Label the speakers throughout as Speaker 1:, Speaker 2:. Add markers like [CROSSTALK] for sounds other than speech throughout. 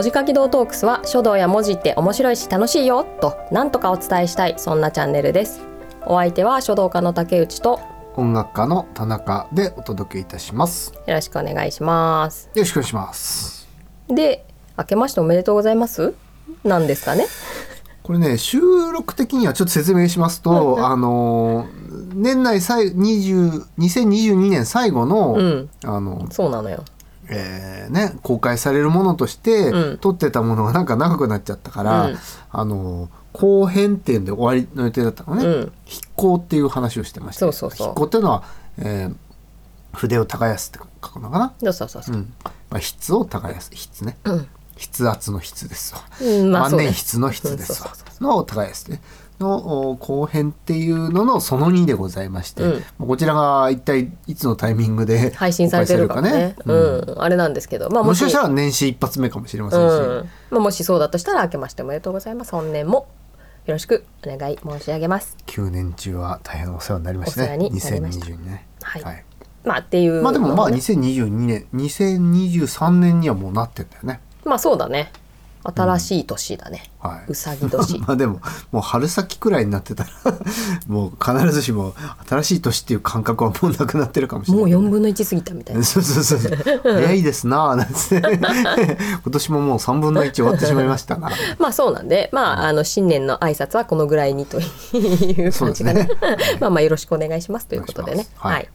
Speaker 1: おじかき堂トークスは書道や文字って面白いし楽しいよとなんとかお伝えしたいそんなチャンネルです。お相手は書道家の竹内と
Speaker 2: 音楽家の田中でお届けいたします。
Speaker 1: よろしくお願いします。
Speaker 2: よろしくお願いします。
Speaker 1: で明けましておめでとうございます？なんですかね？
Speaker 2: これね収録的にはちょっと説明しますと、あの年内最20 2022年最後の、
Speaker 1: うん。
Speaker 2: あの
Speaker 1: そうなのよ
Speaker 2: えーね公開されるものとして、
Speaker 1: うん。
Speaker 2: 撮ってたものがなんか長くなっちゃったから、
Speaker 1: うん。
Speaker 2: あの後編っていうんで終わりの予定だったのね、
Speaker 1: うん。
Speaker 2: 筆行っていう話をしてました。
Speaker 1: そうそうそう。
Speaker 2: 筆行っていうのは、えー筆を耕すって書くのかな、
Speaker 1: そうそうそう。そうう、
Speaker 2: ん。まあ、筆を耕す。筆ね、
Speaker 1: うん。
Speaker 2: 筆圧の筆ですわ、
Speaker 1: うんまあ
Speaker 2: 万年筆の筆ですわ。
Speaker 1: うんそうそう
Speaker 2: の耕すねのお後編っていうののその2でございまして、
Speaker 1: うん。
Speaker 2: まあこちらが一体いつのタイミングで
Speaker 1: 配信されてるかね。
Speaker 2: 公開されるかね。
Speaker 1: うん、あれなんですけど。まあ
Speaker 2: もし。かしたら年始一発目かもしれませんし、
Speaker 1: うん。まあ、もしそうだとしたら明けましておめでとうございます。本年もよろしくお願い申し上げます。
Speaker 2: 9年中は大変お世話になりましたね。
Speaker 1: お世話になりました。
Speaker 2: 2022年。
Speaker 1: はい。まあっていう
Speaker 2: まあでもまあ
Speaker 1: のね。
Speaker 2: 2022年2023年にはもうなってんだよね。
Speaker 1: まあそうだね新しい年だね、
Speaker 2: はい。う
Speaker 1: さぎ年。[LAUGHS]
Speaker 2: まあでももう春先くらいになってたら [LAUGHS] もう必ずしも新しい年っていう感覚はもうなくなってるかもしれ
Speaker 1: もう
Speaker 2: ない。けど
Speaker 1: 4分の1過ぎたみたいな。[LAUGHS]
Speaker 2: そうそうそうそう。早いですなあなんつって。今年ももう3分の1終わってしまいましたな
Speaker 1: まあそうなんで。まああの新年の挨拶はこのぐらいにという感じかな、
Speaker 2: ね
Speaker 1: まあまあよろしくお願いしますということでね。
Speaker 2: お願い。はい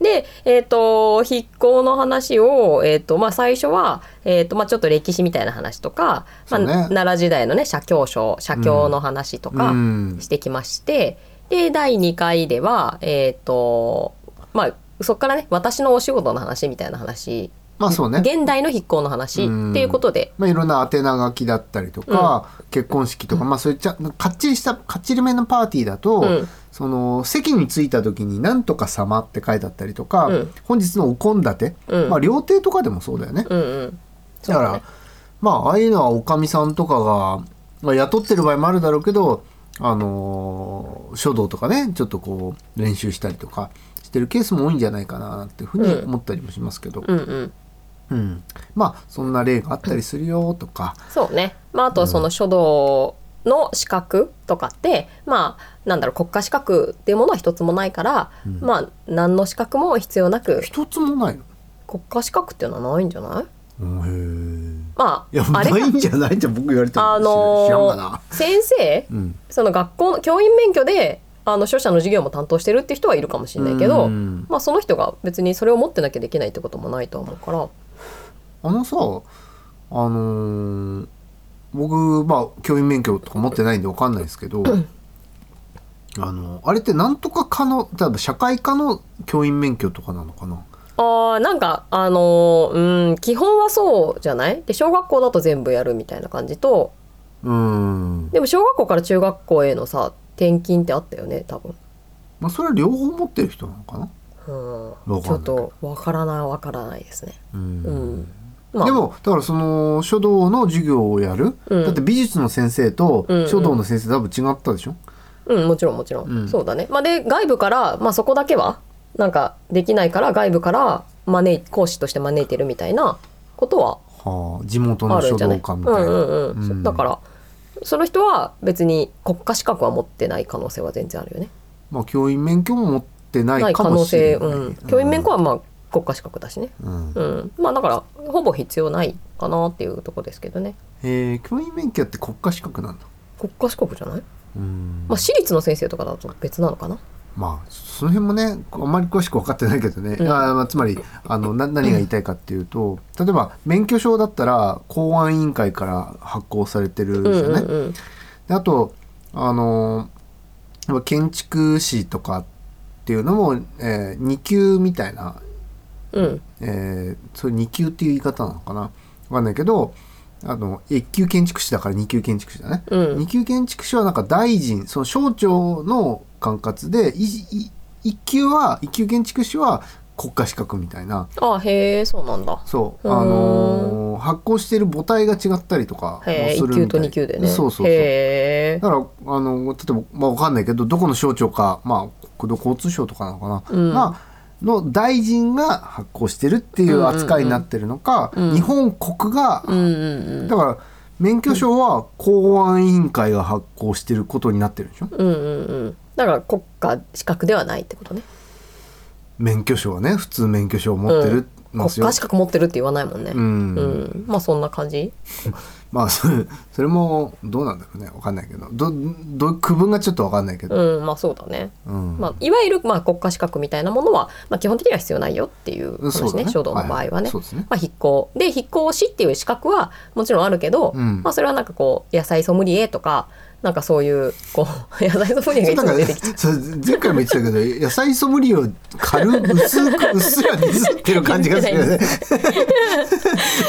Speaker 1: で、えっ、と、筆行の話を、えっ、と、まあ、最初は、えっ、と、まあ、ちょっと歴史みたいな話とか、まあ、奈良時代のね、写経書、写経の話とか
Speaker 2: うん。
Speaker 1: してきまして、で、第2回では、えっ、と、まあ、そこからね、私のお仕事の話みたいな話、
Speaker 2: まあそうね。
Speaker 1: 現代の筆行の話っていうことで、
Speaker 2: まあ、いろんな宛名書きだったりとか、結婚式とか、まあそういっちゃかっちりしたかっちりめのパーティーだと、
Speaker 1: うん。
Speaker 2: その席に着いた時に「なんとか様」って書いてあったりとか、
Speaker 1: うん。
Speaker 2: 本日のお献立、
Speaker 1: うん。
Speaker 2: まあ料亭とかでもそうだよね。
Speaker 1: うんうん。
Speaker 2: だから、
Speaker 1: ね
Speaker 2: まあああいうのはおかみさんとかが、まあ、雇ってる場合もあるだろうけどあのー書道とかねちょっとこう練習したりとかしてるケースも多いんじゃないかななんていうふうに思ったりもしますけど、
Speaker 1: うんうん。
Speaker 2: うんまあそんな例があったりするよとか、
Speaker 1: そうね。まあ、あとその書道の資格とかって、まあ、なんだろう、国家資格っていうものは一つもないから、まあ、何の資格も必要なく、
Speaker 2: 一つもないの？
Speaker 1: 国家資格っていうのはないんじゃない？ま
Speaker 2: え。いや
Speaker 1: あ、あれか
Speaker 2: ないんじゃない？って僕言われても
Speaker 1: あの。ー先生、
Speaker 2: うん。
Speaker 1: その学校の教員免許で、あの書者の授業も担当してるって人はいるかもしれないけど、
Speaker 2: うん
Speaker 1: まあその人が別にそれを持ってなきゃできないってこともないと思うから、
Speaker 2: あのさあのー僕まあ教員免許とか持ってないんでわかんないですけど、あのあれってなんとか科の例えば社会科の教員免許とかなのかな？
Speaker 1: あーなんかあのーうん基本はそうじゃない？で小学校だと全部やるみたいな感じと
Speaker 2: うん。
Speaker 1: でも小学校から中学校へのさ転勤ってあったよね多分、
Speaker 2: まあそれは両方持ってる人なのかな？
Speaker 1: うん、ちょっとわからないわからないですね。
Speaker 2: うん。
Speaker 1: うんまあ。
Speaker 2: でもだからその書道の授業をやる、
Speaker 1: うん。
Speaker 2: だって美術の先生と
Speaker 1: うんうん。
Speaker 2: 書道の先生多分違ったでしょ、
Speaker 1: うんもちろんもちろん、
Speaker 2: うん。
Speaker 1: そうだね。まあで外部からまあそこだけはなんかできないから外部から招い講師として招いてるみたいなことは
Speaker 2: はあ、地元の書
Speaker 1: あるんじゃない？
Speaker 2: 道館みたいな、
Speaker 1: うんうんうん。
Speaker 2: うん。
Speaker 1: だからその人は別に国家資格は持ってない可能性は全然あるよね。
Speaker 2: まあ教員免許も持ってな
Speaker 1: ない可能性、うん、教員免許はまあ国家資格だしね、
Speaker 2: うん。
Speaker 1: うん、まあだからほぼ必要ないかなっていうとこですけどね。
Speaker 2: えー、教員免許って国家資格なんだ。
Speaker 1: 国家資格じゃない、
Speaker 2: うん。
Speaker 1: まあ、私立の先生とかだと別なのかな？
Speaker 2: まあその辺もねあんまり詳しく分かってないけどね、
Speaker 1: うん。
Speaker 2: あまあ、つまりあのな何が言いたいかっていうと例えば免許証だったら公安委員会から発行されてる
Speaker 1: うん
Speaker 2: じゃない、
Speaker 1: うんうん
Speaker 2: であとあの建築士とかっていうのも、えー、2級みたいな、
Speaker 1: うん。
Speaker 2: えー、それ2級っていう言い方なのかな？分かんないけどあの1級建築士だから2級建築士だね、
Speaker 1: うん。
Speaker 2: 2級建築士はなんか大臣その省庁の管轄でいい1級は1級建築士は国家資格みたいな。
Speaker 1: あへえそうなんだ。
Speaker 2: そう。あのー発行している母体が違ったりとかもす
Speaker 1: へえ1
Speaker 2: るみ
Speaker 1: 級と2級でね。
Speaker 2: そうそうそう。だからあの例えば、まあ、わかんないけどどこの省庁かまあ国土交通省とかなのかな、
Speaker 1: うん。
Speaker 2: まあの大臣が発行してるっていう扱いになってるのか、日本国が、
Speaker 1: うんうんうん。
Speaker 2: だから免許証は公安委員会が発行してることになってるでしょ？
Speaker 1: うんうんうん。だから国家資格ではないってことね。
Speaker 2: 免許証はね普通免許証を持ってるますよ、
Speaker 1: 国家資格持ってるって言わないもんね。
Speaker 2: うん。
Speaker 1: うん。まあそんな感じ？
Speaker 2: まあそれそれもどうなんだろうね。わかんないけど。どど区分がちょっとわかんないけど、
Speaker 1: うんまあそうだね。
Speaker 2: うん。
Speaker 1: まあ、いわゆるまあ国家資格みたいなものは、まあ、基本的には必要ないよっていう話
Speaker 2: そうだね。
Speaker 1: ね書道の場合はね。
Speaker 2: そうですね。
Speaker 1: まあ、筆行で筆行師っていう資格はもちろんあるけど、
Speaker 2: うん。
Speaker 1: まあ、それはなんかこう野菜ソムリエとかなんかそういうこう [LAUGHS] 野菜ソムリエがいつも出てきち
Speaker 2: 前回も言ってたけど野菜ソムリエを軽く薄くうっすらディスってる感じがするよね。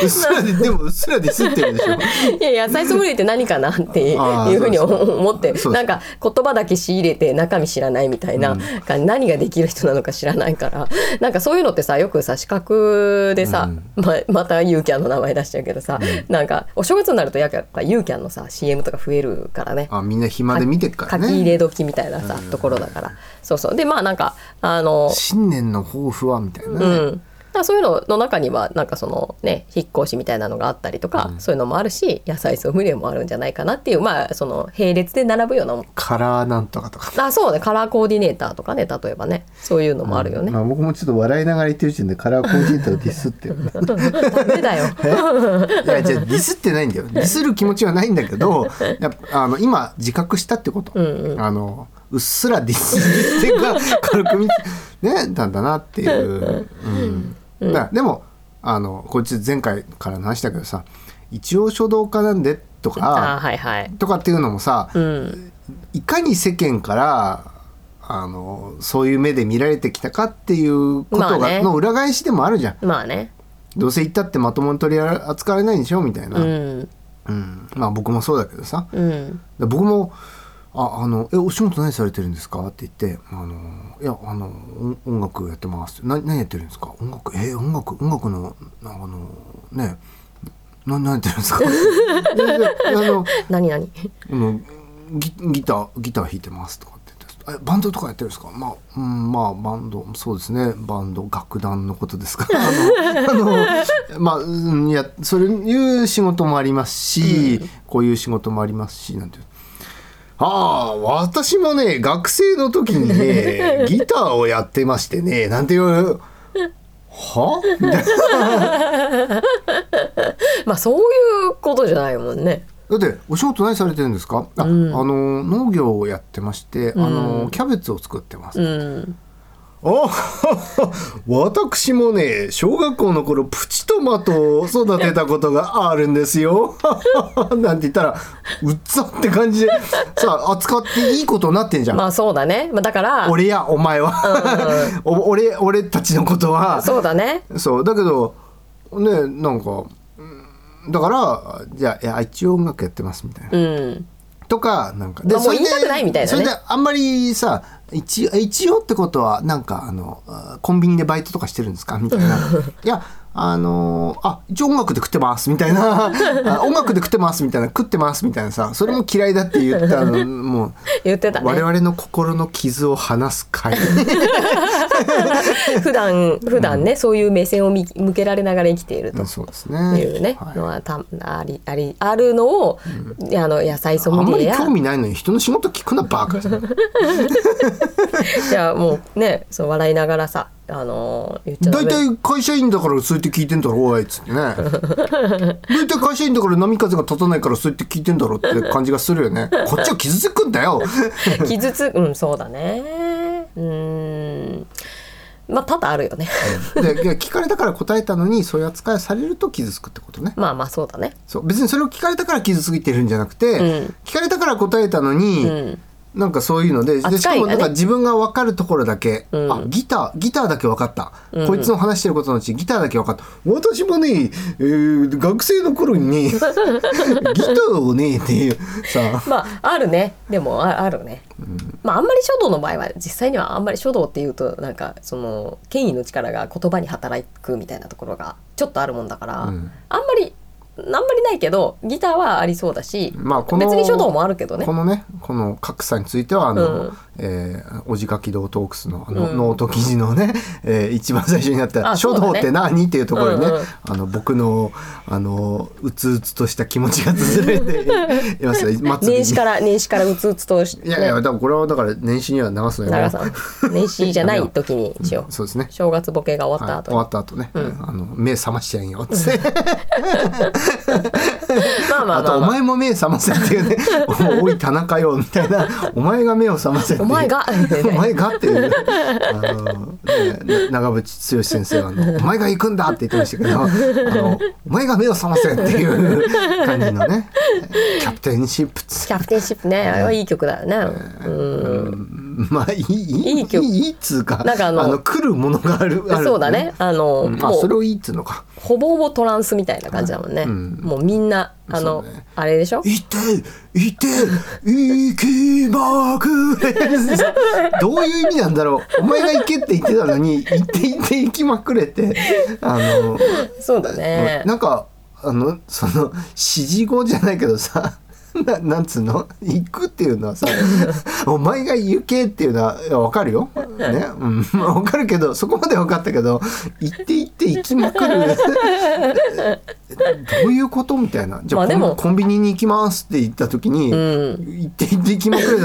Speaker 2: うっすらででもうっすらディスってるでしょ。[LAUGHS]
Speaker 1: いや野菜ソムリエって何かなっていうふうに思って。なんか言葉だけ仕入れて中身知らないみたいな、感じ何ができる人なのか知らないから。[LAUGHS] なんかそういうのってさよくさ資格でさ、ままたユーキャンの名前出しちゃうけどさ、なんかお正月になるとやっぱユーキャンのさ CM とか増えるからね。
Speaker 2: あみんな暇で見てっから
Speaker 1: 書き入
Speaker 2: ね
Speaker 1: れ時みたいなさ、ところだから。そうそう。でまあなんかあの
Speaker 2: 新年の抱負はみたいなね、
Speaker 1: うん。だからそういうのの中にはなんかそのね引っ越しみたいなのがあったりとか、そういうのもあるし野菜ソムリエもあるんじゃないかなっていうまあその並列で並ぶような
Speaker 2: カラーなんとかとか。
Speaker 1: あそうね。カラーコーディネーターとかね例えばね。そういうのもあるよね、
Speaker 2: まあ、僕もちょっと笑いながら言ってる時点でカラーコーディネーターをディスってる。[LAUGHS]
Speaker 1: ダメだよ。[LAUGHS]
Speaker 2: いやじゃあディスってないんだよ。ディスる気持ちはないんだけどやっぱあの今自覚したってこと、あのうっすらディスってが軽く見てねなんだなっていう、[LAUGHS] うん、だからでもあのこいつ前回からの話だけどさ一応書道家なんでと
Speaker 1: あ
Speaker 2: か
Speaker 1: はいはい。
Speaker 2: とかっていうのもさ、
Speaker 1: うん。
Speaker 2: いかに世間からあのそういう目で見られてきたかっていうことが、
Speaker 1: まあね。
Speaker 2: の裏返しでもあるじゃん。
Speaker 1: まあね。
Speaker 2: どうせ言ったってまともに取り扱われないんでしょみたいな、
Speaker 1: う
Speaker 2: うん。
Speaker 1: ん
Speaker 2: まあ僕もそうだけどさ。
Speaker 1: うん。
Speaker 2: で僕も「ああのえお仕事何されてるんですか?」って言って「あのいやあの音音楽やってます」な何やってるんですか？音楽？え音楽音楽のあのねな何やってるんですか？[LAUGHS] あの [LAUGHS]
Speaker 1: 何何？
Speaker 2: あのギギターギター弾いてますとかって言ってえバンドとかやってるんですか？まあ、うん、まあバンドそうですね。バンド楽団のことですか [LAUGHS] あのあのまあ、うん、いやそういう仕事もありますし、こういう仕事もありますしなんてああ私もね学生の時にね [LAUGHS] ギターをやってましてねなんていうは？[LAUGHS]
Speaker 1: まあそういうことじゃないもんね。
Speaker 2: だってお仕事何されてるんですか？あ,、あの農業をやってまして、あのキャベツを作ってます、
Speaker 1: うん
Speaker 2: あ私もね小学校の頃プチトマトを育てたことがあるんですよ。[LAUGHS] なんて言ったらうっざって感じで。さ扱っていいことになってんじゃん、
Speaker 1: まあそうだね、まあ、だから
Speaker 2: 俺やお前は。お [LAUGHS] 俺俺たちのことは。
Speaker 1: そうだね。
Speaker 2: そうだけどねなんかうんだからじゃあいや一応音楽やってますみたいな。
Speaker 1: うん
Speaker 2: とかなんか。
Speaker 1: まあもう言いたくないみたいなね。
Speaker 2: それであんまりさ一応一応ってことはなんかあのあコンビニでバイトとかしてるんですかみたいな。[LAUGHS] いやあのあ一応音楽で食ってますみたいな。[LAUGHS] あ音楽で食ってますみたいな。食ってますみたいなさそれも嫌いだって言ったのもう [LAUGHS]
Speaker 1: 言ってたね。
Speaker 2: 我々の心の傷を話す会。[LAUGHS]
Speaker 1: 普段普段ね、そういう目線を見向けられながら生きていると。
Speaker 2: そうです
Speaker 1: い
Speaker 2: ね
Speaker 1: うね、
Speaker 2: はい。
Speaker 1: のはたありありあるのを、あの野菜ソ
Speaker 2: あんまり
Speaker 1: ムリエや
Speaker 2: 興味ないのに人の仕事聞くなバカ
Speaker 1: じゃあもうねそう笑いながらさあの言っちゃダ
Speaker 2: 大
Speaker 1: メ
Speaker 2: 体会社員だからそうやって聞いてんだろおいっつってね。[LAUGHS] 大体会社員だから波風が立たないからそうやって聞いてんだろって感じがするよね。[LAUGHS] こっちは傷つくんだよ。
Speaker 1: 傷つうんそうだね。うん。まあ多々あるよね。
Speaker 2: でいや聞かれたから答えたのにそういう扱いをされると傷つくってことね。
Speaker 1: まあまあそうだね。
Speaker 2: そう。別にそれを聞かれたから傷ついてるんじゃなくて、
Speaker 1: ん。
Speaker 2: 聞かれたから答えたのに、
Speaker 1: うん
Speaker 2: なんかそういうのででしかもなんか自分が分かるところだけ、
Speaker 1: ん。
Speaker 2: あギターギターだけ分かった、こいつの話してることのうちギターだけ分かった。私もね、えー学生の頃にね [LAUGHS] ギターをねっていうさ。
Speaker 1: まああるね。でもああるね、まああんまり書道の場合は実際にはあんまり書道っていうとなんかその権威の力が言葉に働くみたいなところがちょっとあるもんだから、
Speaker 2: うん。
Speaker 1: あんまりあんまりないけどギターはありそうだし、
Speaker 2: まあ
Speaker 1: 別に書道もあるけどね。
Speaker 2: このねこの格差についてはあの、
Speaker 1: うん
Speaker 2: えー、お字書き道TALKS のあの、
Speaker 1: うん。
Speaker 2: ノート記事のね、えー、一番最初になった「書道って何?」っていうところにね、
Speaker 1: うんうん。
Speaker 2: あの僕のあのうつうつとした気持ちが綴れています [LAUGHS]
Speaker 1: 年始から年始からうつうつとし、ね、
Speaker 2: いやいやだからこれはだから年始には流すのよ。
Speaker 1: 年始じゃない時にしよう
Speaker 2: そうですね。
Speaker 1: 正月ボケが終わった
Speaker 2: はい、
Speaker 1: 後
Speaker 2: 終わった後ね、あの目覚ましちゃえんよっつって [LAUGHS]
Speaker 1: まあまあ
Speaker 2: あと「お
Speaker 1: まあ、まあ、
Speaker 2: 前も目覚ませ」っていうね「[LAUGHS] おい田中よ」みたいな「お前が目を覚ませ」って
Speaker 1: お前が。[LAUGHS]
Speaker 2: お前がっていう。あの、ね、長渕剛先生はあの「お前が行くんだ」って言ってましたけど「あのお前が目を覚ませ」っていう感じのね。[LAUGHS] キャプテンシップつ
Speaker 1: キャプテンシップね。あれはいい曲だよね。うん [LAUGHS]
Speaker 2: まあいいい
Speaker 1: いい曲。
Speaker 2: いいっつうか
Speaker 1: なんかあの
Speaker 2: 来るものがあるある。
Speaker 1: そうだね。あの、
Speaker 2: うん。あ
Speaker 1: もう
Speaker 2: それをいいっつうのか。
Speaker 1: ほぼほぼトランスみたいな感じだもんね、
Speaker 2: うん。
Speaker 1: もうみんなあの、
Speaker 2: ね。
Speaker 1: あれでしょ？
Speaker 2: いていて行きまくれ [LAUGHS] どういう意味なんだろう。お前が行けって言ってたのに行って行って行きまくれって。あの、
Speaker 1: そうだね。
Speaker 2: なんかあのその指示語じゃないけどさな [LAUGHS] なんつうの？行くっていうのはさ [LAUGHS] お前が行けっていうのはいやわかるよ、ね？うん、ま [LAUGHS] あわかるけどそこまでわかったけど行って行って行きまくる。どういうことみたいな。じゃあ、
Speaker 1: まあでも
Speaker 2: コンビニに行きますって言った時に、
Speaker 1: ん。
Speaker 2: 行って行って行きまくる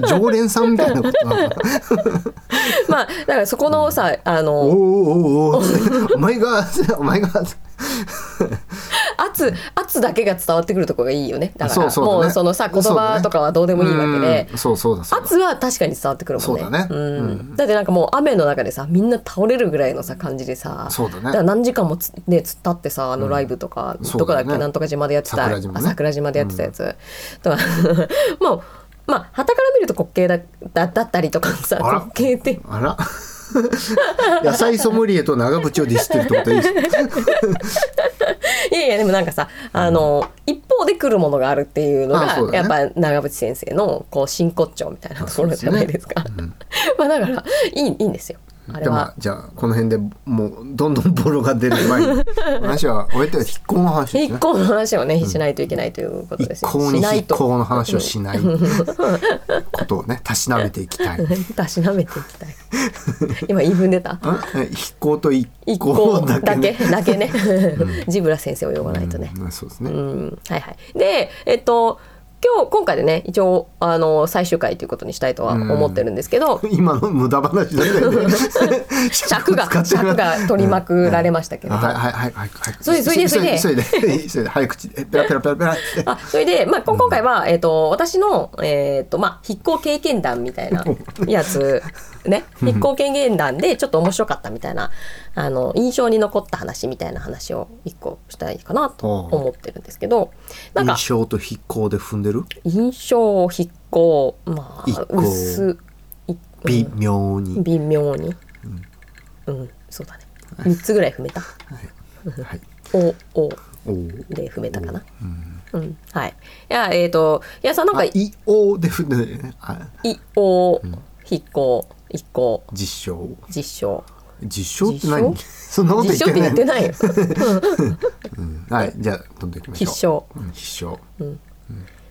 Speaker 2: だ常連さんみたいなことなのか
Speaker 1: まあだからそこのさあ
Speaker 2: お
Speaker 1: の
Speaker 2: おおおお前がお前が
Speaker 1: 圧圧だけが伝わってくるところがいいよね。だからもうそのさ言葉とかはどうでもいいわけで、圧は確かに伝わってくるもんね。
Speaker 2: そうだね。
Speaker 1: うん。
Speaker 2: うん。
Speaker 1: だってなんかもう雨の中でさみんな倒れるぐらいのさ感じでさ
Speaker 2: そうだね。
Speaker 1: 何時間もつね突っ立ってさあのライブとか、どこだっけなんとか島でやってた
Speaker 2: 桜島
Speaker 1: でやってたやつ、とか。[LAUGHS] まあまあ旗から見ると滑稽だだだったりとかさ滑稽って。
Speaker 2: あら [LAUGHS] 野菜ソムリエと長渕をディスってるってことでいいですか [LAUGHS]
Speaker 1: いやいやでもなんかさあの、一方で来るものがあるっていうのが
Speaker 2: あそうだ
Speaker 1: や
Speaker 2: ね
Speaker 1: っぱ長渕先生のこう真骨頂みたいなところじゃないですか。[LAUGHS] まあだからいいいいんですよ。あれは。
Speaker 2: じゃあこの辺でもうどんどんボロが出る前に [LAUGHS] 話は終えて引っ込の話ですね
Speaker 1: 一向の話をねしないといけないということですよ。
Speaker 2: 一向に引っ
Speaker 1: しないと。
Speaker 2: 込の話をしないことをねたしなめていきたい [LAUGHS]
Speaker 1: たしなめていきたい。今言い踏んでた。
Speaker 2: え引っ込と一
Speaker 1: 一
Speaker 2: 向
Speaker 1: 向
Speaker 2: だけ,、
Speaker 1: だけ
Speaker 2: ね、
Speaker 1: だけね。ジブラ先生を呼ばないとね。
Speaker 2: うんそうですね、
Speaker 1: うんはいはい。で、えっと、今日、今回でね、一応、あの、最終回ということにしたいとは思ってるんですけど、
Speaker 2: 今の無駄話だよね。[LAUGHS]
Speaker 1: 尺が、尺が取りまくられましたけれど。
Speaker 2: はいはいはいはい。はい
Speaker 1: それそれでそれで。
Speaker 2: それでそれで [LAUGHS] 早口で。ペラペラペラペラって。
Speaker 1: あそれで、まあ、こ今回は、えっと私の、えっとまあ、筆行経験談みたいなやつね。筆行経験談でちょっと面白かったみたいなあの印象に残った話みたいな話を一個したいかなと思ってるんですけどなんか
Speaker 2: 印象と筆行で踏んでる？
Speaker 1: 印象筆行まあ薄い
Speaker 2: 微妙に、
Speaker 1: 微妙に。うん、そうだね。3つぐらい踏めた。
Speaker 2: はい。
Speaker 1: おお。で踏めたかな。うん、はい。いやえっ、といやさなんか
Speaker 2: あいおで踏んでるね。あ
Speaker 1: い。お筆行一行
Speaker 2: 実証。
Speaker 1: 実証
Speaker 2: 実証って何
Speaker 1: 実
Speaker 2: そんなこと言ってない
Speaker 1: って言ってないよ。[LAUGHS]
Speaker 2: うん。はい。じゃあどんどんいきましょう。
Speaker 1: 必勝。
Speaker 2: うん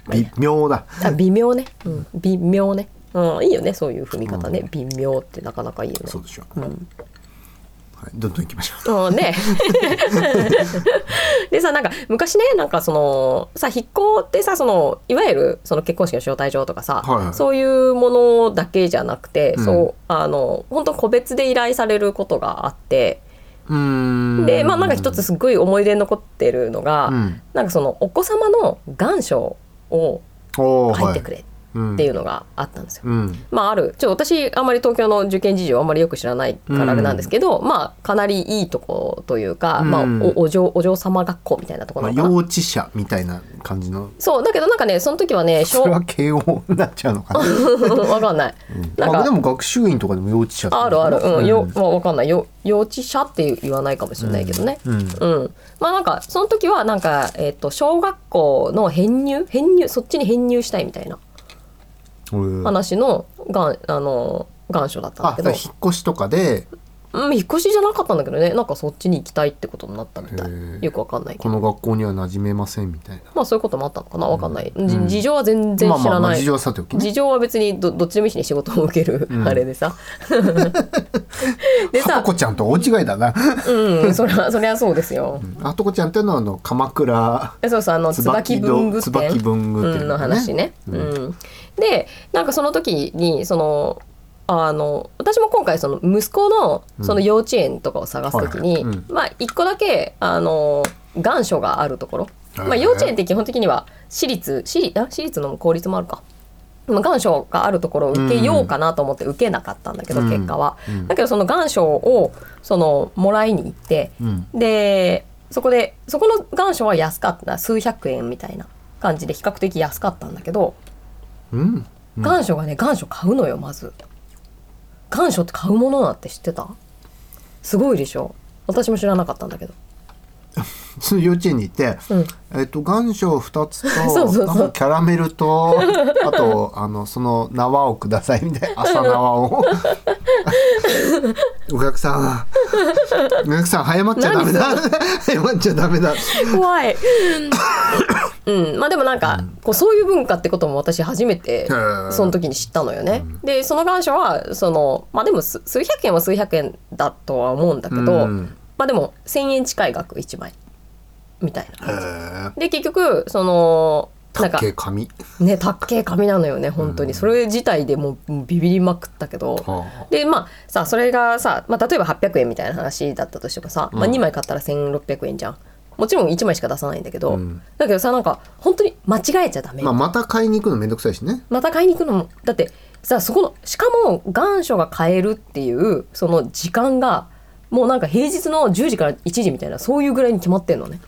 Speaker 2: 微妙だ。
Speaker 1: あ微妙ね、うん、微妙ね。うん。いいよね。そういう踏み方ね、微妙ってなかなかいいよね。
Speaker 2: そうでしょう、はい、どんどんいきましょう。
Speaker 1: うんね。[LAUGHS] でさなんか昔ねなんかそのさ筆行ってさそのいわゆるその結婚式の招待状とかさ、
Speaker 2: はいはい。
Speaker 1: そういうものだけじゃなくて、
Speaker 2: うん。
Speaker 1: そうあの本当個別で依頼されることがあってでまあなんか一つすっごい思い出に残ってるのが、
Speaker 2: うん。
Speaker 1: なんかそのお子様の願書を書いてくれっていう
Speaker 2: の
Speaker 1: のがあったんですよ。
Speaker 2: うん。
Speaker 1: まああるちょっと私あんまり東京の受験事情あんまりよく知らないからあれなんですけど、まあかなりいいとこというか、まあ
Speaker 2: うん
Speaker 1: おお嬢お嬢様学校みたいなところ
Speaker 2: まあ、
Speaker 1: なのかな
Speaker 2: 幼稚舎みたいな感じの。
Speaker 1: そうだけどなんかねその時はね小 [LAUGHS]
Speaker 2: それは慶応になっちゃうのかな。[LAUGHS]
Speaker 1: わかんない、なんか
Speaker 2: あでも学習院とかでも幼稚舎
Speaker 1: あるある、うん
Speaker 2: うん。
Speaker 1: よまあ、わかんない。よ幼稚舎って言わないかもしれないけどね、
Speaker 2: うん。
Speaker 1: うん、まあなんかその時はなんか、えっと小学校の編入？編入そっちに編入したいみたいな。
Speaker 2: うん
Speaker 1: 話のがんあの願書だったんだけど。
Speaker 2: あ引っ越しとかで
Speaker 1: うん、引っ越しじゃなかったんだけどね。なんかそっちに行きたいってことになったみたい。よくわかんないけど。
Speaker 2: この学校には馴染めませんみたいな。
Speaker 1: まあそういうこともあったのかな。わかんない、じ事情は全然知らない、
Speaker 2: まあまあまあ事情はさておきね。
Speaker 1: 事情は別にどどっちでもいいしね仕事を受ける、あれでさ。[LAUGHS] で
Speaker 2: はと
Speaker 1: さ
Speaker 2: こちゃんと大違いだな。
Speaker 1: うん。それはそれはそうですよ、
Speaker 2: はとこちゃんっていうのはあの鎌倉
Speaker 1: えそうそうあの椿文具店。
Speaker 2: 椿文具店
Speaker 1: うんの話ね。うん。でなんかその時にそのあの私も今回その息子のその幼稚園とかを探す時に、
Speaker 2: はいはい。うん。
Speaker 1: まあ一個だけあの願書があるところ、まあ、幼稚園って基本的には私立私立あ私立の公立もあるか。まあ願書があるところを受けようかなと思って受けなかったんだけど、
Speaker 2: うん。
Speaker 1: 結果は、
Speaker 2: うん。
Speaker 1: だけどその願書をそのもらいに行って、
Speaker 2: うん。
Speaker 1: でそこでそこの願書は安かった。数百円みたいな感じで比較的安かったんだけど
Speaker 2: うん。
Speaker 1: 願書がね願書買うのよまず願書って買うものなんて知ってた？すごいでしょ？私も知らなかったんだけど。[LAUGHS]
Speaker 2: 幼稚園に行って、
Speaker 1: うん。
Speaker 2: えっと願書2つと [LAUGHS] キャラメルと [LAUGHS] あとあのその縄をくださいみたいな [LAUGHS] 朝縄を。お客さんお客さん早まっちゃダメだ。早まっちゃダメだ。
Speaker 1: 怖い。うん。まあでもなんか、こうそういう文化ってことも私初めて
Speaker 2: ー。
Speaker 1: その時に知ったのよね、でその願書はそのまあでも数数百円は数百円だとは思うんだけど、
Speaker 2: うん。
Speaker 1: まあでも1,000円近い額1枚みたいな感じ。で結局そのなんか
Speaker 2: 竹紙？
Speaker 1: ねたっけえ紙なのよね本当に、それ自体でもうビビりまくったけど、
Speaker 2: は
Speaker 1: でまあさそれがさ、まあ、例えば800円みたいな話だったとしてもさ、まあ、2枚買ったら1600円じゃん。もちろん1枚しか出さないんだけど、
Speaker 2: うん。
Speaker 1: だけどさなんか本当に間違えちゃダメ、
Speaker 2: まあ、また買いに行くのめんどくさいしね。
Speaker 1: また買いに行くのもだってさそこのしかも願書が買えるっていうその時間がもうなんか平日の10時から1時みたいなそういうぐらいに決まってんのね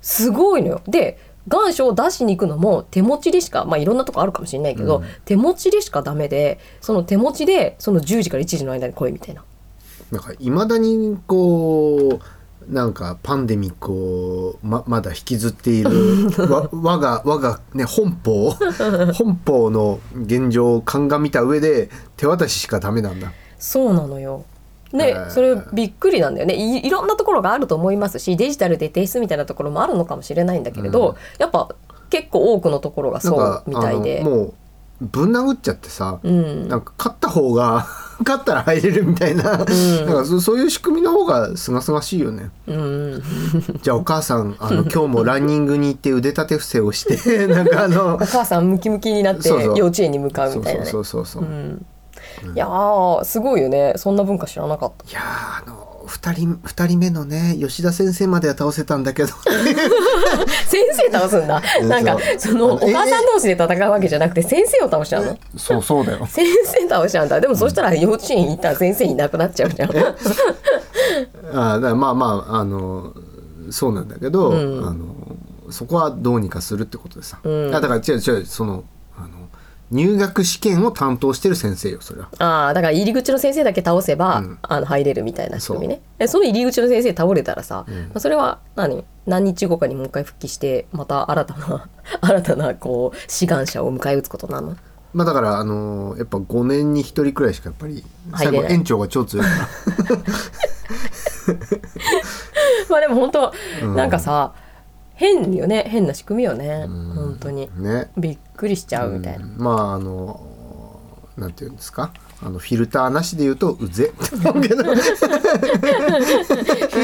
Speaker 1: すごいのよ。で願書を出しに行くのも手持ちでしかまあいろんなとこあるかもしれないけど、
Speaker 2: うん。
Speaker 1: 手持ちでしかダメでその手持ちでその10時から1時の間に来いみたいな。
Speaker 2: なんかいまだにこうなんかパンデミックをままだ引きずっている [LAUGHS] わ我が我がね本邦 [LAUGHS] 本邦の現状を鑑みた上で手渡ししかダメなんだ。
Speaker 1: そうなのよ。
Speaker 2: へ
Speaker 1: で
Speaker 2: ー
Speaker 1: それびっくりなんだよね。いいろんなところがあると思いますしデジタルで提出みたいなところもあるのかもしれないんだけれど、
Speaker 2: うん。
Speaker 1: やっぱ結構多くのところがそう
Speaker 2: か
Speaker 1: みたいで。
Speaker 2: もうぶん殴っちゃってさ、
Speaker 1: うん。
Speaker 2: なんか勝った方が [LAUGHS] 勝ったら入れるみたいな,、なんかそそういう仕組みの方がすがすがしいよね。
Speaker 1: うん、[LAUGHS]
Speaker 2: じゃあお母さんあの今日もランニングに行って腕立て伏せをしてなんかあの
Speaker 1: お母さんムキムキになって
Speaker 2: そうそう
Speaker 1: 幼稚園に向かう
Speaker 2: そう
Speaker 1: みたいなね
Speaker 2: そうそうそうそう。
Speaker 1: う [LAUGHS] んいやーすごいよね。そんな文化知らなかった。
Speaker 2: いやーあの二人二人目のね吉田先生までは倒せたんだけど。[LAUGHS]
Speaker 1: 先生倒すんだ。
Speaker 2: う。ん
Speaker 1: なんかそのお
Speaker 2: え
Speaker 1: 母さん同士で戦うわけじゃなくて先生を倒しちゃうの
Speaker 2: そうそうだよ。[LAUGHS]
Speaker 1: 先生倒しちゃうんだ。でもそしたら幼稚園行ったら先生いなくなっちゃうじゃん。
Speaker 2: あだまあまああのそうなんだけど、
Speaker 1: うん。
Speaker 2: あのそこはどうにかするってことでさ、
Speaker 1: うん。
Speaker 2: あだから違う違うその入学試験を担当してる先生よそれは。
Speaker 1: ああだから入り口の先生だけ倒せば、
Speaker 2: うん。
Speaker 1: あの入れるみたいな仕組みね。えその入り口の先生倒れたらさ、
Speaker 2: うん。
Speaker 1: まあそれは何？何日後かにもう一回復帰してまた新たな [LAUGHS] 新たなこう志願者を迎え撃つことなの？
Speaker 2: まあだからあのやっぱ5年に1人くらいしかやっぱり最後園長が超強いから。[LAUGHS]
Speaker 1: まあでも本当、
Speaker 2: うん。
Speaker 1: なんかさ変よね。変な仕組みよね、本当に。
Speaker 2: ね。
Speaker 1: びっくりしちゃうみたいな、
Speaker 2: うん。まああのなんていうんですか？あのフィルターなしで言うとうぜ。[LAUGHS]
Speaker 1: フィ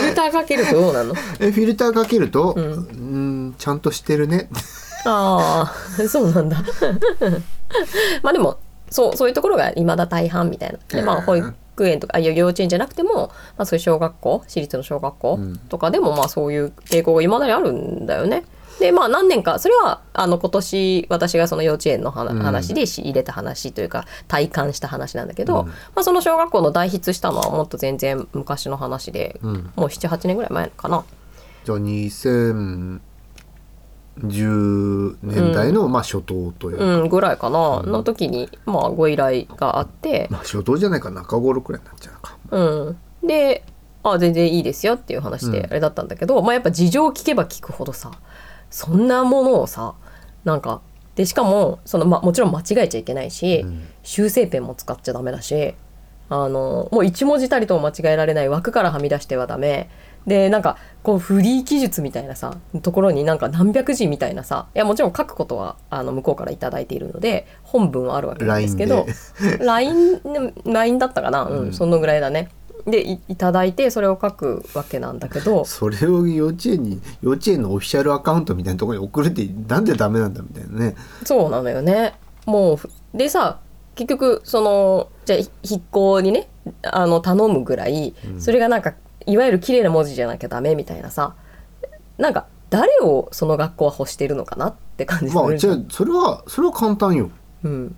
Speaker 1: ルターかけるとどうなの？[LAUGHS]
Speaker 2: えフィルターかけると、うん、ちゃんとしてるね。
Speaker 1: ああそうなんだ。[LAUGHS] まあでもそうそういうところが未だ大半みたいな。でまあ保育園とかあいや幼稚園じゃなくても、まあ、そういう小学校私立の小学校
Speaker 2: うん
Speaker 1: とかでもまあそういう傾向が未だにあるんだよね。でまあ何年かそれはあの今年私がその幼稚園の話,、で仕入れた話というか体感した話なんだけど、
Speaker 2: うん
Speaker 1: まあ、その小学校の代筆したのはもっと全然昔の話で、
Speaker 2: うん
Speaker 1: もう78年ぐらい前かな。
Speaker 2: じゃあ2010年代の、まあ初頭というか、
Speaker 1: うん、ぐらいかな、の時に、まあ、ご依頼があって、
Speaker 2: まあ初頭じゃないか中頃くらいになっちゃうのか。
Speaker 1: うん、であ全然いいですよっていう話で
Speaker 2: うん。
Speaker 1: あれだったんだけど、まあやっぱ事情を聞けば聞くほどさそんなものをさなんかでしかもその、まあ、もちろん間違えちゃいけないし、
Speaker 2: うん。
Speaker 1: 修正ペンも使っちゃダメだしああのもう一文字たりとも間違えられない枠からはみ出してはダメでなんかこうフリー記述みたいなさところになんか何百字みたいなさいやもちろん書くことはあの向こうから頂いているので本文はあるわけなんですけど LINE, LINE [LAUGHS] だったかな、うん、うん、そのぐらいだね。でいいただいてそれを書くわけなんだけど [LAUGHS]
Speaker 2: それを幼稚園に幼稚園のオフィシャルアカウントみたいなところに送るってなんでダメなんだみたいなね。
Speaker 1: そうなのよね。もうでさ結局そのじゃあ筆行にねあの頼むぐらい、それがなんかいわゆる綺麗な文字じゃなきゃダメみたいなさ。なんか誰をその学校は欲してるのかなって感じする。
Speaker 2: まあじゃあそれはそれは簡単よ。
Speaker 1: うん。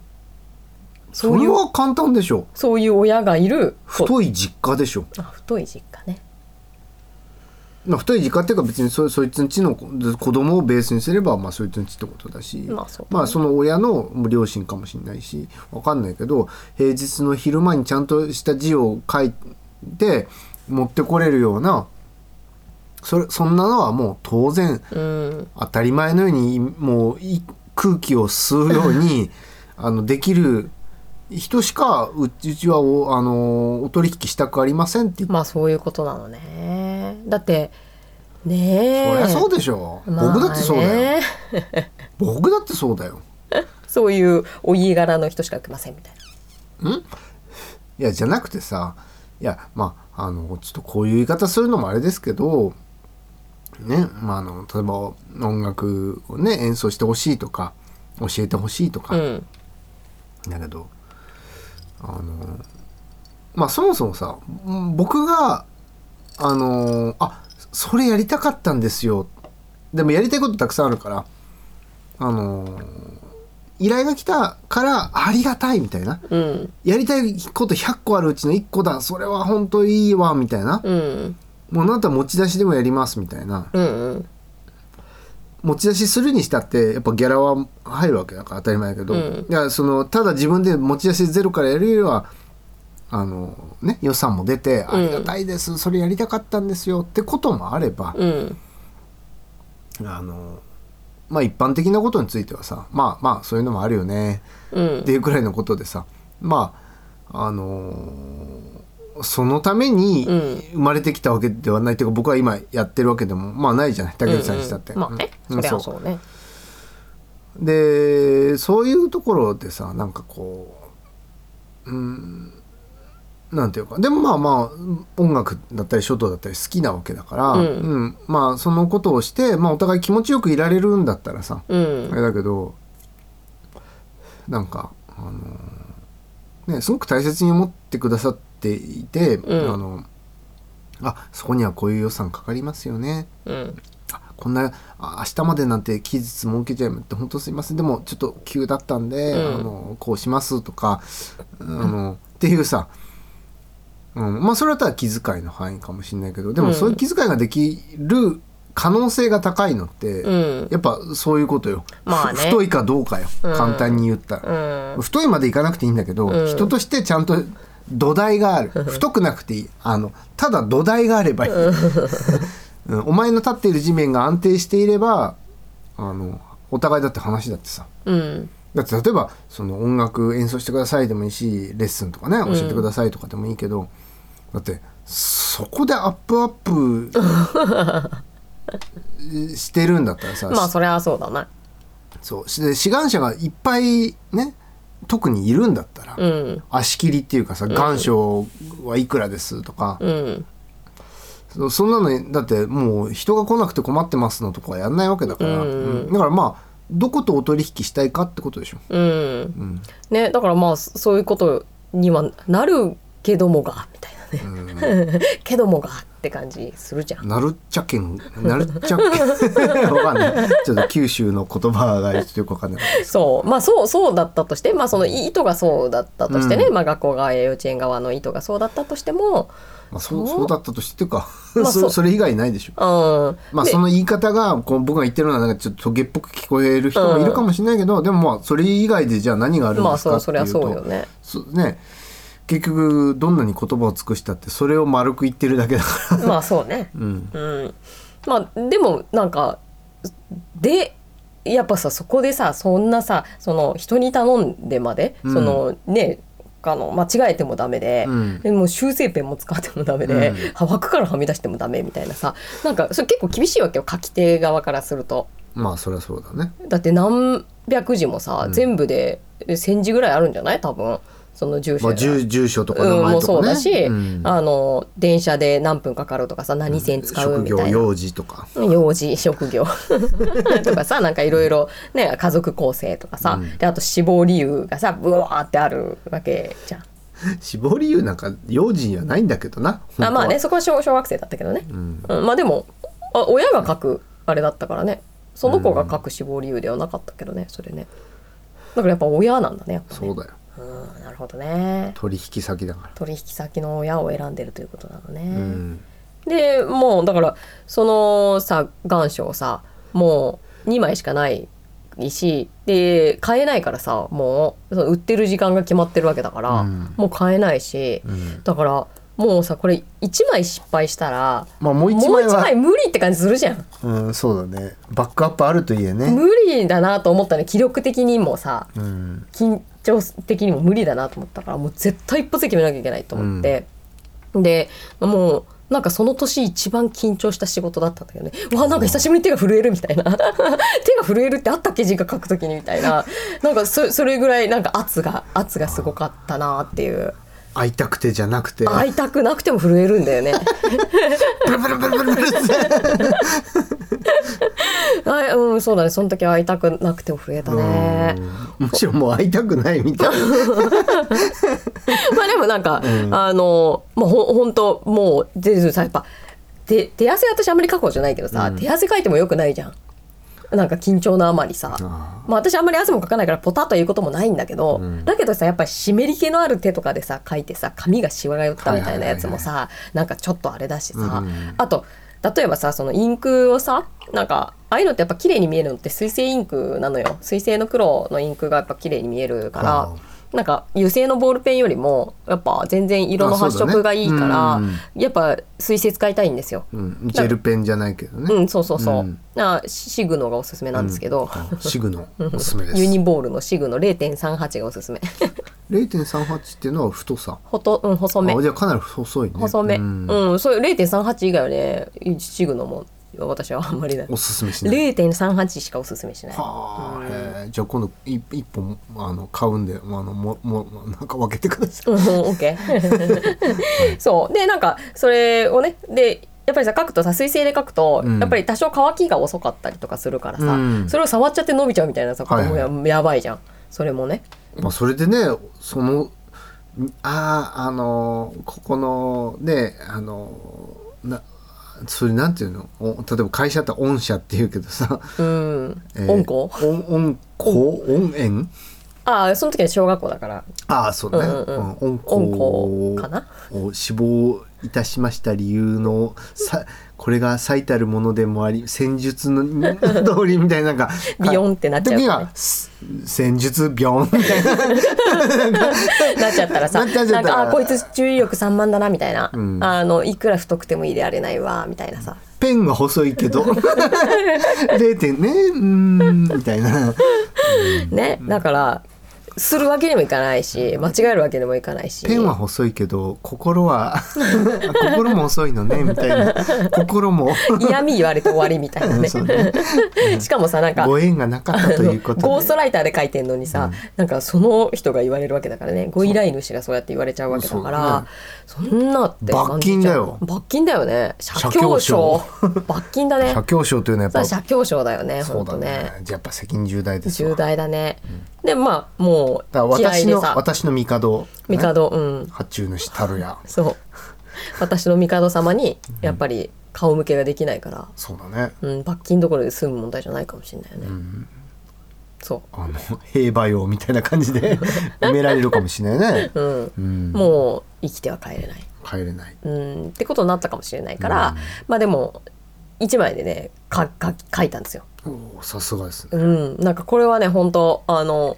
Speaker 2: それは簡単でしょ。
Speaker 1: そういう親がいる。
Speaker 2: 太い実家でしょ。
Speaker 1: あ太い実家ね。
Speaker 2: まあ、太い実家っていうか別にそそいつんちの子供をベースにすれば、まあ、そいつんちってことだし、
Speaker 1: まあそ
Speaker 2: まあ、その親の両親かもしれないしわかんないけど平日の昼間にちゃんとした字を書いて持ってこれるようなそれそんなのはもう当然、
Speaker 1: うん、
Speaker 2: 当たり前のようにもう空気を吸うように [LAUGHS] あのできる人しかうちはおあのお取引したくありませんって
Speaker 1: まあそういうことなのね。だってね
Speaker 2: え。そりゃそうでしょ、まあ、僕だってそうだよ。[LAUGHS] 僕だってそうだよ。
Speaker 1: そういうお家柄の人しか受けませんみたい
Speaker 2: な。ん？いやじゃなくてさいやまああのちょっとこういう言い方するのもあれですけどねまああの例えば音楽をね演奏してほしいとか教えてほしいとか、
Speaker 1: うん、
Speaker 2: だけどあのまあそもそもさ僕があのあそれやりたかったんですよ。でもやりたいことたくさんあるからあの依頼が来たからありがたいみたいな、
Speaker 1: うん、
Speaker 2: やりたいこと100個あるうちの1個だ。それは本当いいわみたいな、
Speaker 1: うん、
Speaker 2: もうなんたら持ち出しでもやりますみたいな、
Speaker 1: うんうん、
Speaker 2: 持ち出しするにしたってやっぱギャラは入るわけだから当たり前だけど、うん、いやそのただ自分で持ち出しゼロからやるよりはあのね予算も出て、ありがたいです。それやりたかったんですよってこともあれば、あのまあ一般的なことについてはさまあまあそういうのもあるよね、っていうくらいのことでさまああのー、そのために生まれてきたわけではないというか僕は今やってるわけでもまあないじゃない武井さんにしたって。
Speaker 1: うんうん、まあね、そそうね。
Speaker 2: でそういうところでさなんかこううんなんていうか。でもまあまあ音楽だったり書道だったり好きなわけだから、
Speaker 1: うん、
Speaker 2: うん、まあそのことをして、まあ、お互い気持ちよくいられるんだったらさ、
Speaker 1: うん、
Speaker 2: あれだけどなんかあのねすごく大切に思ってくださっていて、
Speaker 1: うん、
Speaker 2: あのあそこにはこういう予算かかりますよね。
Speaker 1: うん。
Speaker 2: こんな明日までなんて期日設けちゃいまって本当すいません。でもちょっと急だったんで、
Speaker 1: うん、
Speaker 2: あのこうしますとかあのっていうさうん、まあそれだったら気遣いの範囲かもしれないけどでもそういう気遣いができる可能性が高いのって、
Speaker 1: うん、
Speaker 2: やっぱそういうことよ、
Speaker 1: まあね、
Speaker 2: 太いかどうかよ、うん、簡単に言った
Speaker 1: ら、
Speaker 2: うん、太いまでいかなくていいんだけど、人としてちゃんと土台がある。[LAUGHS] 太くなくていい。あのただ土台があればいい、[LAUGHS] お前の立っている地面が安定していればあのお互いだって話だってさ、だって例えばその音楽演奏してくださいでもいいしレッスンとかね教えてくださいとかでもいいけど、だってそこでアップアップ [LAUGHS] してるんだったらさ
Speaker 1: まあそれはそうだな。
Speaker 2: そう。で志願者がいっぱいね特にいるんだったら、
Speaker 1: うん、
Speaker 2: 足切りっていうかさ願書はいくらですとか、
Speaker 1: うん、
Speaker 2: そんなのだってもう人が来なくて困ってますのとかやんないわけだから、
Speaker 1: うん、
Speaker 2: だからまあどことお取引したいかってことでしょ。
Speaker 1: うん、うん、ねだからまあそういうことにはなるけどもがみたいな。ね、けどもがって感じするじゃん。
Speaker 2: なるっちゃけん、なるっちゃけん、わかんない。[LAUGHS] ちょっと九州の言葉がよくわかんない。
Speaker 1: そう、まあそうそうだったとして、まあその意図がそうだったとしてね、うん、まあ学校側や幼稚園側の意図がそうだったとしても。
Speaker 2: まあ、そうそうだったとしてか、まあ、[LAUGHS] そそれ以外ないでし
Speaker 1: ょ。うん、
Speaker 2: まあその言い方がこう僕が言ってるのはなんかちょっとトゲっぽく聞こえる人もいるかもしれないけど、うん、でもまあそれ以外でじゃあ何があるんですかっていうと、まあ、そそりゃそうよね。ね結局どんなに言葉を尽くしたってそれを丸く言ってるだけだから。
Speaker 1: まあそうね、
Speaker 2: うん、
Speaker 1: うん、まあでもなんかでやっぱさそこでさそんなさその人に頼んでまで、うん、そのねあの間違えてもダメで,、
Speaker 2: うん。
Speaker 1: でもう修正ペンも使ってもダメで、
Speaker 2: うん。
Speaker 1: は枠からはみ出してもダメみたいなさなんかそれ結構厳しいわけよ書き手側からすると。
Speaker 2: まあそりゃそうだね。
Speaker 1: だって何百字もさ、
Speaker 2: うん。
Speaker 1: 全部で1,000字ぐらいあるんじゃない？多分その住所
Speaker 2: まあ
Speaker 1: が
Speaker 2: 住住所とか名
Speaker 1: うん、もう
Speaker 2: 前とかね
Speaker 1: そうだし、
Speaker 2: うん。
Speaker 1: あの電車で何分かかるとかさ何線使う
Speaker 2: 職業
Speaker 1: みたいな。
Speaker 2: 幼児とか。
Speaker 1: 幼児職業。[LAUGHS] とかさなんかいろいろね家族構成とかさ、
Speaker 2: うん。
Speaker 1: であと死亡理由がさブワーってあるわけじゃん。[LAUGHS]
Speaker 2: 死亡理由なんか幼児にはないんだけどな。
Speaker 1: あまあねそこは小小学生だったけどね、
Speaker 2: うん。
Speaker 1: うんまあでもあ親が書くあれだったからね。その子が書く死亡理由ではなかったけどねそれね。だからやっぱ親なんだねね。
Speaker 2: そうだよ
Speaker 1: うんなるほどね。
Speaker 2: 取引先だか
Speaker 1: 取引先の親を選んでるということなのね、
Speaker 2: らうん。
Speaker 1: でもうだからそのさ願書をさもう2枚しかないしで買えないからさもうその売ってる時間が決まってるわけだから、
Speaker 2: うん。
Speaker 1: もう買えないし、
Speaker 2: うん。
Speaker 1: だからもうさこれ1枚失敗したら
Speaker 2: まあもう一
Speaker 1: もう1
Speaker 2: 枚は
Speaker 1: 枚無理って感じするじゃん。
Speaker 2: うんそうだね。バックアップあるといいえね。
Speaker 1: 無理だなと思ったね気力的にもさ。
Speaker 2: うん。
Speaker 1: 緊長的にも無理だなと思ったからもう絶対一発で決めなきゃいけないと思って、でもうなんかその年一番緊張した仕事だったんだけどね。わあなんか久しぶりに手が震えるみたいな。[LAUGHS] 手が震えるってあったっけ？字が書く時にみたいな。なんかそそれぐらいなんか圧が圧がすごかったなっていう。
Speaker 2: 会いたくてじゃなくて。
Speaker 1: 会いたくなくても震えるんだよね。
Speaker 2: ブルブルブルブルブルって
Speaker 1: あうんそうだねその時は会いたくなくても震えたね
Speaker 2: うんむしろもう会いたくないみたいな
Speaker 1: まあでもなんか、あのまあほほんともう全然さやっぱ手手汗私あんまり書く方じゃないけどさ、手汗かいてもよくないじゃんなんか緊張のあまりさ。
Speaker 2: あ
Speaker 1: まあ私あんまり汗もかかないからポタッと言うこともないんだけど、だけどさやっぱり湿り気のある手とかでさ書いてさ髪がしわが寄ったみたいなやつもさ、なんかちょっとあれだしさ、
Speaker 2: うん
Speaker 1: あと例えばさそのインクをさなんかああいうのってやっぱ綺麗に見えるのって水性インクなのよ。水性の黒のインクがやっぱ綺麗に見えるから、
Speaker 2: は
Speaker 1: なんか油性のボールペンよりもやっぱ全然色の発色がいいから、
Speaker 2: あそうだね。
Speaker 1: やっぱ水性使いたいんですよ。
Speaker 2: うん。ジェルペンじゃないけどね。
Speaker 1: うん、そうそうそう。
Speaker 2: うん。
Speaker 1: あシグノがおすすめなんですけど、
Speaker 2: あシグのおすすめです。
Speaker 1: ユニボールのシグノ0.38がおすすめ。
Speaker 2: 0.38っていうのは太さ？
Speaker 1: ほと、うん、細め。
Speaker 2: あ。じゃあかなり細いね。
Speaker 1: 細め。
Speaker 2: う
Speaker 1: うんん、そういう0.38以外はね、シグノも私はあんまりない。
Speaker 2: おすすめしない
Speaker 1: 0.38しかおすすめしない。
Speaker 2: はあ、へえじゃあ今度一一本あの買うんであのももなんか分けてください。
Speaker 1: うん、オッケー。そう。で、なんか、それをね、で、やっぱりさ書くとさ水性で書くと、
Speaker 2: うん
Speaker 1: やっぱり多少乾きが遅かったりとかするからさ、
Speaker 2: うん
Speaker 1: それを触っちゃって伸びちゃうみたいなさ、
Speaker 2: はいはい
Speaker 1: もやばいじゃんそれもね
Speaker 2: まあそれでねそのあああのここのねあのなそれなんていうの？お例えば会社って御社っていうけどさ、
Speaker 1: うん。
Speaker 2: えー
Speaker 1: 温子
Speaker 2: 温温子温園？
Speaker 1: ああその時は小学校だから。
Speaker 2: ああそうだね、
Speaker 1: うんうんうん。
Speaker 2: 温
Speaker 1: 温
Speaker 2: 子
Speaker 1: 子かな？
Speaker 2: を死亡いたしました理由のさこれが最たるものでもあり戦術の通りみたいななんか
Speaker 1: ビヨンってなっちゃうとね。
Speaker 2: 時はす戦術ビヨンみたいな
Speaker 1: なっちゃったらさ
Speaker 2: な
Speaker 1: んかあこいつ注意力散漫だなみたいな、
Speaker 2: うん。
Speaker 1: あのいくら太くてもいいであれないわみたいなさ。
Speaker 2: ペンは細いけど。[LAUGHS] 0点ねうーんみたいな。
Speaker 1: ねだからするわけにもいかないし間違えるわけにもいかないし。
Speaker 2: ペンは細いけど心は [LAUGHS] 心も細いのねみたいな。心も。
Speaker 1: 嫌味言われて終わりみたいなね。
Speaker 2: ね。
Speaker 1: しかもさなんか
Speaker 2: ご縁がなかったということで。
Speaker 1: ゴーストライターで書いてんのにさ、なんかその人が言われるわけだからねご依頼主がそうやって言われちゃうわけだからそ,、ん。なって
Speaker 2: 罰金だよ。
Speaker 1: 罰金だよね。写経賞。罰金だね。[LAUGHS]
Speaker 2: 社協賞というのはやっぱ。
Speaker 1: それ写経賞だよね
Speaker 2: そうだね。
Speaker 1: 本当ね。
Speaker 2: じゃあやっぱ責任重大ですわ。
Speaker 1: 重大だね、でまあもう気合
Speaker 2: 私の
Speaker 1: でさ
Speaker 2: 私の帝。
Speaker 1: 帝うん。
Speaker 2: 発注主たるや
Speaker 1: そう。私の帝様にやっぱり顔向けができないから、
Speaker 2: そうだね。
Speaker 1: うん、罰金どころで済む問題じゃないかもしれないよね、そう。
Speaker 2: あの兵馬俑みたいな感じで [LAUGHS] 埋められるかもしれないね、
Speaker 1: うん。
Speaker 2: うん、
Speaker 1: もう生きては帰れない、
Speaker 2: 帰れない。
Speaker 1: うん、ってことになったかもしれないから、まあでも1枚でねかか書いたんですよ。
Speaker 2: さすがですね。
Speaker 1: うん、なんかこれはね本当あの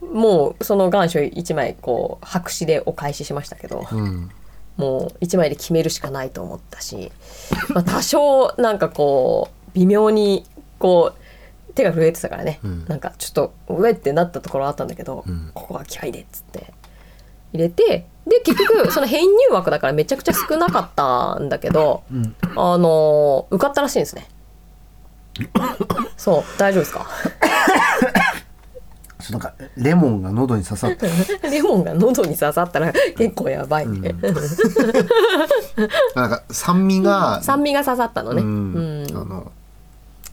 Speaker 1: もうその願書1枚こう白紙でお返ししましたけど、
Speaker 2: うん。
Speaker 1: もう1枚で決めるしかないと思ったし、まあ、多少なんかこう微妙にこう手が震えてたからね、
Speaker 2: うん。
Speaker 1: なんかちょっとうえってなったところあったんだけど、
Speaker 2: うん。
Speaker 1: ここは気合いでっつって入れてで結局その編入枠だからめちゃくちゃ少なかったんだけど、
Speaker 2: ん。
Speaker 1: あの受かったらしいんですねそう大丈夫ですか？[LAUGHS]
Speaker 2: そうなんかレモンが喉に刺さっ [LAUGHS] て
Speaker 1: レモンが喉に刺さったら結構やばい、[LAUGHS]
Speaker 2: なんか酸味が
Speaker 1: 酸味が刺さったのね、
Speaker 2: う
Speaker 1: うん。
Speaker 2: んあの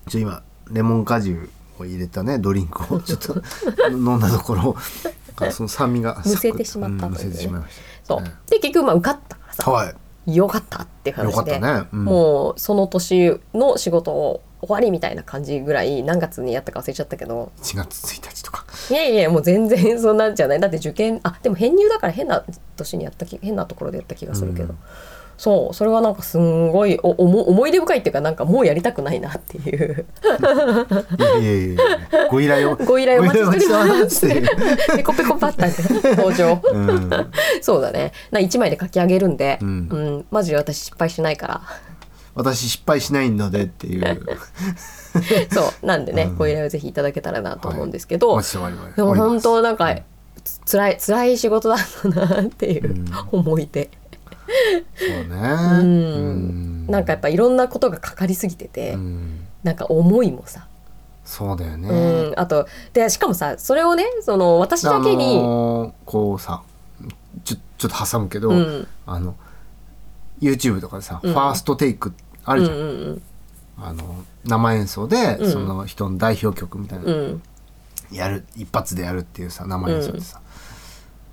Speaker 2: ちょ今レモン果汁を入れたねドリンクを。ちょっと飲んだところその酸味が
Speaker 1: むせてしまったというね。
Speaker 2: せてしまいまし
Speaker 1: そう。
Speaker 2: ね
Speaker 1: で結局まあ受かったからさ。
Speaker 2: たはい。
Speaker 1: よかったっていう話で。
Speaker 2: よかったね。うん。
Speaker 1: もうその年の仕事を終わりみたいな感じぐらい何月にやったか忘れちゃったけど。
Speaker 2: 1月1日とか。
Speaker 1: いやいやもう全然そんなんじゃない。だって受験あでも編入だから変な年にやった気変なところでやった気がするけど、
Speaker 2: うん。
Speaker 1: そうそれはなんかすんごいお思思い出深いっていうかなんかもうやりたくないなっていう。
Speaker 2: いやいやいやご依頼を
Speaker 1: ご依頼お待ちしております。ペコペコパッタン登場。
Speaker 2: うん。
Speaker 1: そうだね。な1枚で書き上げるんで、
Speaker 2: う
Speaker 1: うんん。マジで私失敗しないから
Speaker 2: 私失敗しないのでっていう。[LAUGHS]
Speaker 1: そうなんでね、
Speaker 2: うん。
Speaker 1: ご依頼をぜひいただけたらなと思うんですけど、
Speaker 2: お待ちしております。
Speaker 1: でも本当なんか、辛い辛い仕事だったなっていう思い出、
Speaker 2: そうね。
Speaker 1: うん。
Speaker 2: うん。
Speaker 1: なんかやっぱいろんなことがかかりすぎてて、
Speaker 2: うん。
Speaker 1: なんか思いもさ、
Speaker 2: そうだよ
Speaker 1: う
Speaker 2: ね
Speaker 1: ん、あとでしかもさそれをねその私だけに、
Speaker 2: あのーこうさちょちょっと挟むけど、
Speaker 1: うん。
Speaker 2: あの YouTube とかでさ、
Speaker 1: うん。
Speaker 2: ファーストテイクあるじゃん、
Speaker 1: うんうん
Speaker 2: あの生演奏で、
Speaker 1: うん。
Speaker 2: その人の代表曲みたいな、
Speaker 1: うん。うん
Speaker 2: やる一発でやるっていうさ生演奏でさ、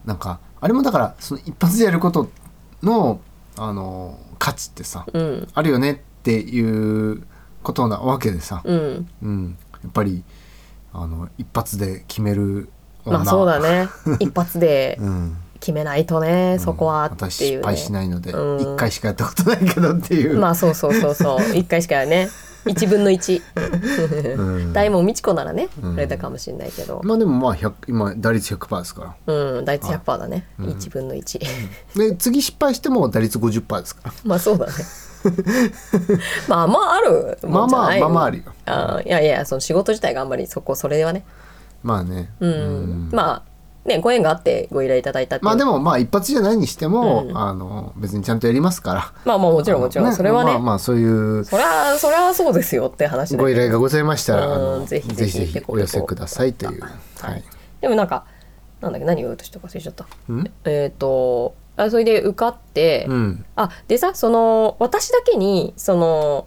Speaker 2: なんかあれもだからその一発でやることのあの価値ってさ、
Speaker 1: うん。
Speaker 2: あるよねっていうことなわけでさ、
Speaker 1: うん。
Speaker 2: うん、やっぱりあの一発で決める女。
Speaker 1: まあそうだね。[LAUGHS] 一発で
Speaker 2: うん
Speaker 1: 決めないとね、そこはって
Speaker 2: 私
Speaker 1: いう、ね、
Speaker 2: 失敗しないので一、
Speaker 1: うん。
Speaker 2: 回しかやったことないけどっていう、
Speaker 1: まあそうそうそうそう。[LAUGHS] 一回しかね。一分の一。
Speaker 2: うん。
Speaker 1: 大門美智子ならね、
Speaker 2: うん。
Speaker 1: あれだかもしれないけど、
Speaker 2: まあでもまあ100今打率100%ですから。
Speaker 1: うん、大体100%だね、
Speaker 2: うん。
Speaker 1: 1分の1
Speaker 2: で次失敗しても打率50%ですから。
Speaker 1: まあそうだね。[LAUGHS] まあまあある
Speaker 2: まあまあまあまああるよ。
Speaker 1: あいやいやその仕事自体があんまりそこそれはね。
Speaker 2: まあね。
Speaker 1: うん、まあねご縁があってご依頼いただいた
Speaker 2: まあでもまあ一発じゃないにしても、
Speaker 1: うん。
Speaker 2: あの別にちゃんとやりますから。
Speaker 1: まあまあもちろんもちろん、それはね、
Speaker 2: まあまあそういう
Speaker 1: そりゃそりゃそうですよって話
Speaker 2: ご依頼がございましたら、あ
Speaker 1: うん
Speaker 2: の
Speaker 1: ぜひぜひ
Speaker 2: お寄せくださいという。はい。
Speaker 1: でもなんかなんだっけ何を言おうとしたか忘れちゃった。
Speaker 2: うん？
Speaker 1: えっ、とあそれで受かって、
Speaker 2: うん。
Speaker 1: あでさその私だけにその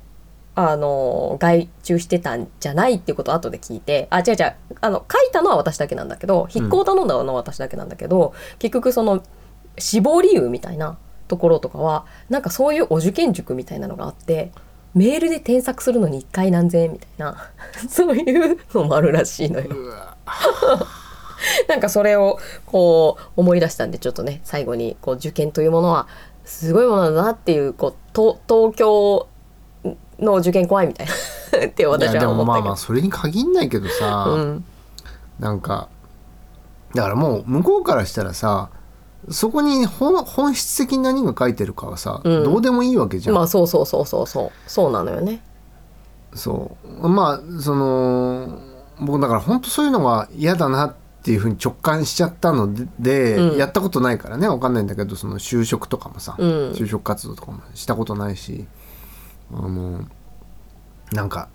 Speaker 1: あの外注してたんじゃないっていうことを後で聞いてあ違う違うあの書いたのは私だけなんだけど筆行を頼んだのは私だけなんだけど、結局その死亡理由みたいなところとかはなんかそういうお受験塾みたいなのがあってメールで添削するのに1回何千円みたいな [LAUGHS] そういうのもあるらしいのよ。[LAUGHS] なんかそれをこう思い出したんでちょっとね最後にこう受験というものはすごいものだなっていうこうと東京の受験怖いみたいな。[LAUGHS] って私は思ったけど。
Speaker 2: もまあまあ。それに限んないけどさ、
Speaker 1: うん。
Speaker 2: なんかだからもう向こうからしたらさそこに本本質的に何が書いてるかはさ、
Speaker 1: うん。
Speaker 2: どうでもいいわけじゃん、
Speaker 1: まあそうそうそうそうそう。そうなのよね。
Speaker 2: そう。まあその僕だから本当そういうのが嫌だなっていうふうに直感しちゃったのでで、
Speaker 1: うん。
Speaker 2: やったことないからね。わかんないんだけどその就職とかもさ、
Speaker 1: うん。
Speaker 2: 就職活動とかもしたことないしあのなんか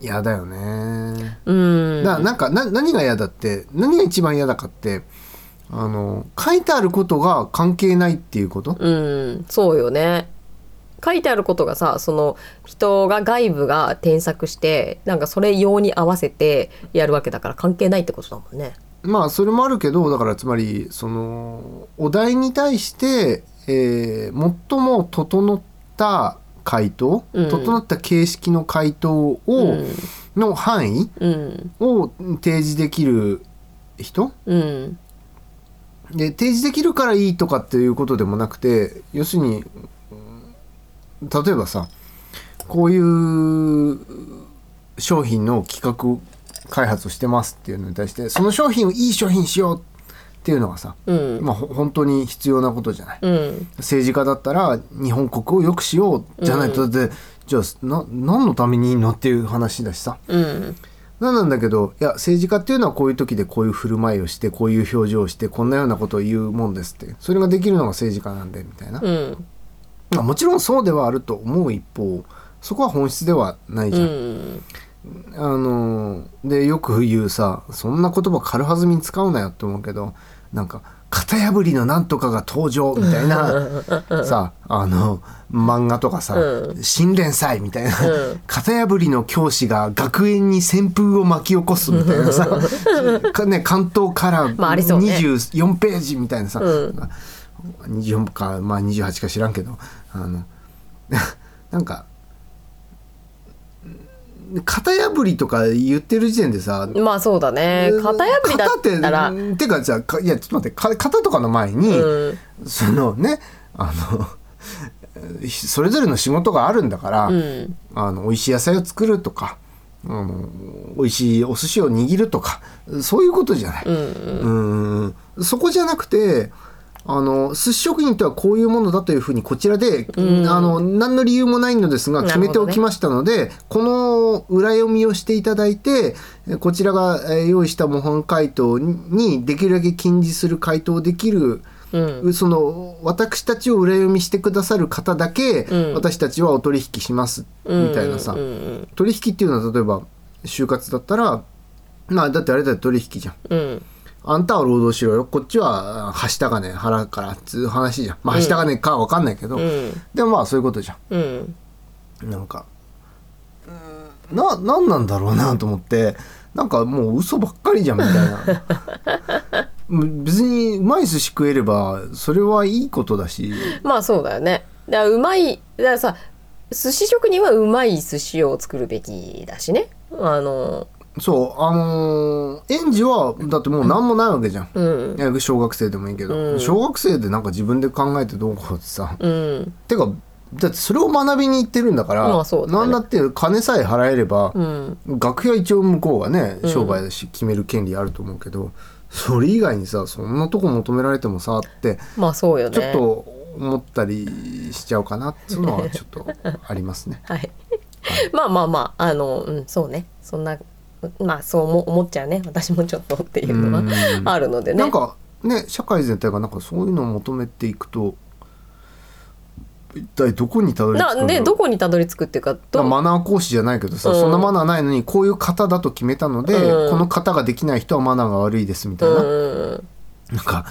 Speaker 2: 嫌だよね。
Speaker 1: うん。
Speaker 2: だからなんかな何が嫌だって何が一番嫌だかってあの書いてあることが関係ないっていうこと、
Speaker 1: うん、そうよね。書いてあることがさその人が外部が添削してなんかそれ用に合わせてやるわけだから関係ないってことだもんね。
Speaker 2: まあそれもあるけどだからつまりそのお題に対して、えー最も整った回答、
Speaker 1: うん。
Speaker 2: 整った形式の回答を、
Speaker 1: うん。
Speaker 2: の範囲
Speaker 1: うん。
Speaker 2: を提示できる人？
Speaker 1: うん。
Speaker 2: で提示できるからいいとかっていうことでもなくて要するにうん例えばさこういう商品の企画開発をしてますっていうのに対してその商品をいい商品にしようっていうのがさ、
Speaker 1: うん。
Speaker 2: まあ、ほ本当に必要なことじゃない。
Speaker 1: うん。
Speaker 2: 政治家だったら日本国を良くしようじゃないと、だってじゃあな何のためにいいのっていう話だしさ。
Speaker 1: うん。
Speaker 2: なんなんだけどいや政治家っていうのはこういう時でこういう振る舞いをしてこういう表情をしてこんなようなことを言うもんですって。それができるのが政治家なんでみたいな、
Speaker 1: うん。
Speaker 2: まあもちろんそうではあると思う一方そこは本質ではないじ
Speaker 1: う
Speaker 2: ゃん。
Speaker 1: ん。
Speaker 2: あのでよく言うさそんな言葉軽はずみに使うなよって思うけどなんか型破りのなんとかが登場みたいなさあの漫画とかさ
Speaker 1: う「
Speaker 2: 新連載」みたいな
Speaker 1: うん。
Speaker 2: 型破りの教師が学園に旋風を巻き起こすみたいなさかね関東から
Speaker 1: まあありそうね。
Speaker 2: 24ページみたいなさ、
Speaker 1: うん。
Speaker 2: 24かまあ28か知らんけどあの [LAUGHS] なんか型破りとか言ってる時点でさ
Speaker 1: まあそうだね。型破りだったら。
Speaker 2: 型っててかじゃあかいやちょっと待ってか型とかの前に、
Speaker 1: うん。
Speaker 2: そのねあのそれぞれの仕事があるんだから、
Speaker 1: うん。
Speaker 2: あの美味しい野菜を作るとかあの美味しいお寿司を握るとかそういうことじゃない。
Speaker 1: うん。
Speaker 2: うん。そこじゃなくてあの寿司職人とはこういうものだというふうにこちらで、
Speaker 1: うん。
Speaker 2: あの何の理由もないのですが決めておきましたので、この裏読みをしていただいてえこちらがえー用意した模範回答にできるだけ近似する回答できる、
Speaker 1: うん。
Speaker 2: その私たちを裏読みしてくださる方だけ、
Speaker 1: うん。
Speaker 2: 私たちはお取引しますみたいなさ、取引っていうのは例えば就活だったらまあだってあれだって取引じゃん。
Speaker 1: うん
Speaker 2: あんたは労働しろよ。こっちははした金払うからっつう話じゃん。まあはした金かわかんないけど、
Speaker 1: うん。
Speaker 2: でもまあそういうことじゃ
Speaker 1: うん。
Speaker 2: んなんかうーんな何なんだろうなと思って。なんかもう嘘ばっかりじゃんみたいな。う [LAUGHS] ん別にうまい寿司食えればそれはいいことだし。
Speaker 1: まあそうだよね。だからうまいだからさ寿司職人はうまい寿司を作るべきだしね。あの
Speaker 2: そうあのー園児はだってもう何もないわけじゃん、
Speaker 1: うん。
Speaker 2: 小学生でもいいけど、
Speaker 1: うん。
Speaker 2: 小学生でなんか自分で考えてどうこうってさ、
Speaker 1: うん。
Speaker 2: てかだってそれを学びに行ってるんだから、
Speaker 1: まあそうだね。
Speaker 2: なんだって金さえ払えれば、
Speaker 1: うん。
Speaker 2: 学費は一応向こうがね商売だし決める権利あると思うけど、それ以外にさそんなとこ求められてもさって
Speaker 1: まあそうよね。
Speaker 2: ちょっと思ったりしちゃうかなっていうのはちょっとありますね。[LAUGHS]
Speaker 1: はい。まあまあまああの、うん、そうね。そんなまあそう思思っちゃうね。私もちょっとっていうのは
Speaker 2: うん。
Speaker 1: あるのでね。
Speaker 2: なんかね社会全体がなんかそういうのを求めていくと一体どこにたどり着く
Speaker 1: でどこにたどり着くっていうか
Speaker 2: マナー講師じゃないけどさ、
Speaker 1: うん。
Speaker 2: そんなマナーないのにこういう型だと決めたので、
Speaker 1: うん。
Speaker 2: この型ができない人はマナーが悪いですみたいな、
Speaker 1: うん。
Speaker 2: なんか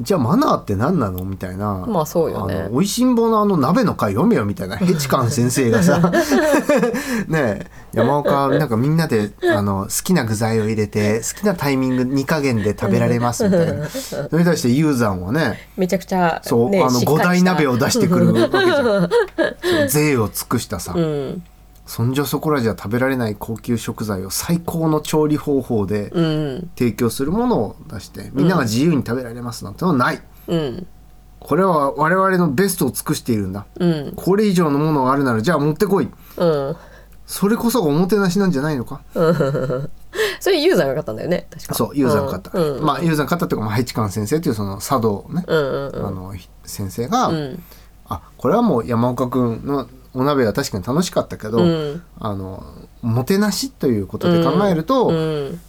Speaker 2: じゃあマナーって何なの？みたいな。
Speaker 1: まあそうよね。
Speaker 2: あの美味しんぼのあの鍋の回読めよみたいなヘチカン先生がさ。[LAUGHS] ねえ山岡なんかみんなであの好きな具材を入れて [LAUGHS] 好きなタイミング2加減で食べられますみたいな。[LAUGHS] それに対してユーザーはね
Speaker 1: めちゃくちゃ、
Speaker 2: そう、
Speaker 1: ね、
Speaker 2: あの五大鍋を出してくるわけじゃん。税を尽くしたさ、
Speaker 1: うん
Speaker 2: そんじょそこらじゃ食べられない高級食材を最高の調理方法で
Speaker 1: うん。
Speaker 2: 提供するものを出してみんなが自由に食べられますなんてのはない。
Speaker 1: うん。
Speaker 2: これは我々のベストを尽くしているんだ。
Speaker 1: うん。
Speaker 2: これ以上のものがあるならじゃあ持ってこい。
Speaker 1: うん。
Speaker 2: それこそがおもてなしなんじゃないのか？[LAUGHS]
Speaker 1: それユーザーが買ったんだよね確か。
Speaker 2: そうユーザーの方、
Speaker 1: うんうん
Speaker 2: まあユーザーの方っていうかまあハイチカン先生というその茶道ね、
Speaker 1: うん。うん。うん
Speaker 2: あの先生が、
Speaker 1: うん
Speaker 2: あこれはもう山岡君のお鍋は確かに楽しかったけど、
Speaker 1: うん。
Speaker 2: あのもてなしということで考えると、
Speaker 1: うん。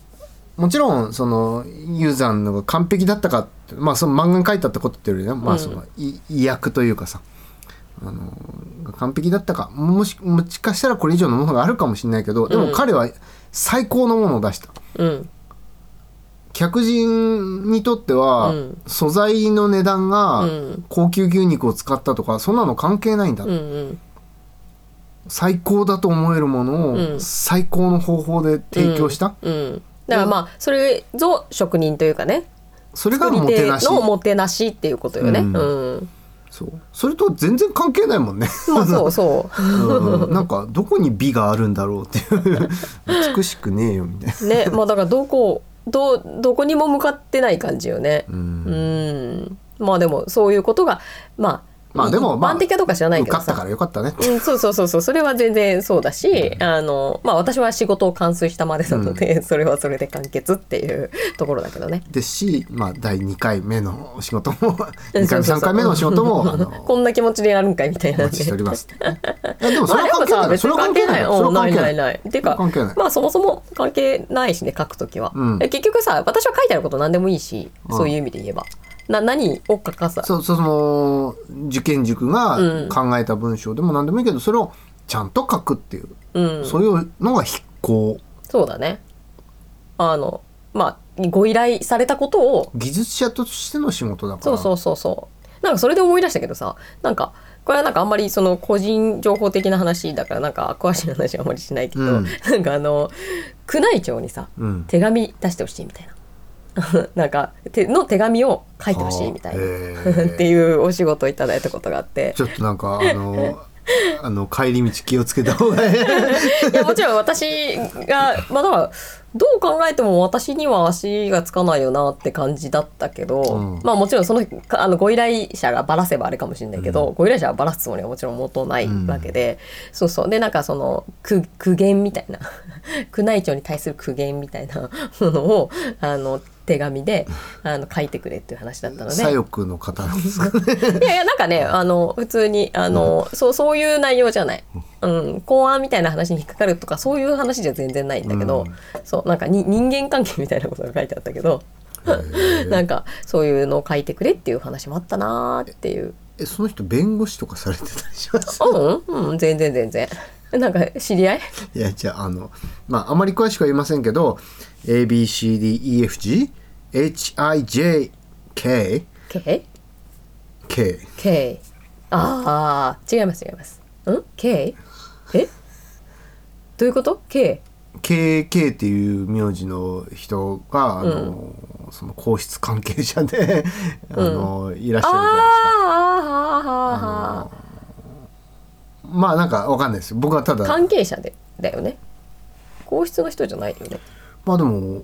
Speaker 2: もちろんそのユーザーのが完璧だったかまあその漫画に書いてあったことっていうよりね、まあそのい意訳というかさあの完璧だったかもしもしかしたらこれ以上のものがあるかもしれないけどでも彼は最高のものを出した。
Speaker 1: うん。
Speaker 2: 客人にとっては、
Speaker 1: うん。
Speaker 2: 素材の値段が
Speaker 1: うん。
Speaker 2: 高級牛肉を使ったとかそんなの関係ないんだ、
Speaker 1: うんうん
Speaker 2: 最高だと思えるものを
Speaker 1: うん。
Speaker 2: 最高の方法で提供した、
Speaker 1: うん。だからまあそれぞ職人というかね。
Speaker 2: それがもてなし。
Speaker 1: のもてなしっていうことよね。
Speaker 2: うん。
Speaker 1: うん。
Speaker 2: そう。それと全然関係ないもんね。
Speaker 1: まあそうそう。
Speaker 2: うん。なんかどこに美があるんだろうっていう。美しくねえよみたいな。
Speaker 1: ね。まあだからどこどどこにも向かってない感じよね。
Speaker 2: う
Speaker 1: うんん。まあでもそういうことがまあ
Speaker 2: まあでもまあ
Speaker 1: 一般的かどうか知らないけどさ
Speaker 2: 受かったからよかったね。
Speaker 1: うん、そうそうそうそう。それは全然そうだし、あのまあ私は仕事を完遂したまでなので、それはそれで完結っていうところだけどね。
Speaker 2: ですし、まあ、第2回目のお仕事も
Speaker 1: うん
Speaker 2: 2回目
Speaker 1: そうそうそう。
Speaker 2: 3回目のお仕事も
Speaker 1: こんな気持ちでやるんかいみたいな
Speaker 2: お
Speaker 1: んで。
Speaker 2: 待ちしております。[LAUGHS] でもそれは関係ない。
Speaker 1: さ別に
Speaker 2: 関係ない。
Speaker 1: うんな
Speaker 2: い。
Speaker 1: いないない。っていうかまあそもそも関係ないしね書くときは、結局さ私は書いてあること何でもいいし、
Speaker 2: うん。
Speaker 1: そういう意味で言えばな何を書かさ？
Speaker 2: そうその受験塾が
Speaker 1: うん。
Speaker 2: 考えた文章でも何でもいいけどそれをちゃんと書くっていう、
Speaker 1: うん。
Speaker 2: そういうのが筆行
Speaker 1: そうだね。あのまあご依頼されたことを
Speaker 2: 技術者としての仕事だから。
Speaker 1: そうそうそうそう。なんかそれで思い出したけどさなんかこれはなんかあんまりその個人情報的な話だからなんか詳しい話はあんまりしないけど、
Speaker 2: うん。
Speaker 1: なんかあの宮内庁にさ
Speaker 2: うん。
Speaker 1: 手紙出してほしいみたいな [LAUGHS] なんか手の手紙を書いてほしいみたいな、っていうお仕事をいただいたことがあって。
Speaker 2: ちょっとなんかあの [LAUGHS] あの帰り道気をつけた方がいい。[LAUGHS]
Speaker 1: いやもちろん私がまあだからどう考えても私には足がつかないよなって感じだったけど、
Speaker 2: うん。
Speaker 1: まあもちろんそのかあのご依頼者がばらせばあれかもしれないけど、ご依頼者はばらすつもりはもちろん元ないわけで、そうそう。でなんかその苦苦言みたいな宮内庁に対する苦言みたいなものをあの手紙であの書いてくれっていう話だったので。
Speaker 2: 左翼の方なんですかね。
Speaker 1: いやいやなんかねあの普通にあの、そうそういう内容じゃない、うん、公安みたいな話に引っかかるとかそういう話じゃ全然ないんだけど、
Speaker 2: うん。
Speaker 1: そうなんかに人間関係みたいなことが書いてあったけどなんかそういうのを書いてくれっていう話もあったなーっていう。
Speaker 2: えその人弁護士とかされてたりします？
Speaker 1: うん、うん、全然全然。なんか知り合い？
Speaker 2: いやじゃああのまああまり詳しくは言いませんけど ABCDEFGHIJK
Speaker 1: K?
Speaker 2: K?
Speaker 1: K. ああ違います違います。ん？K? え？どういうこと ?K?
Speaker 2: KK っていう名字の人があの、その皇室関係者であの、いらっしゃるじゃないですか。まあなんかわかんないです。僕はただ
Speaker 1: 関係者でだよね。皇室の人じゃないよね。
Speaker 2: まあでも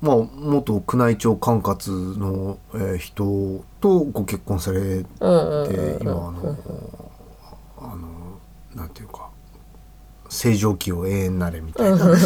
Speaker 2: まあ元宮内庁管轄の、えー人とご結婚されて今あのあのなんていうか正常期を永遠なれみたいな感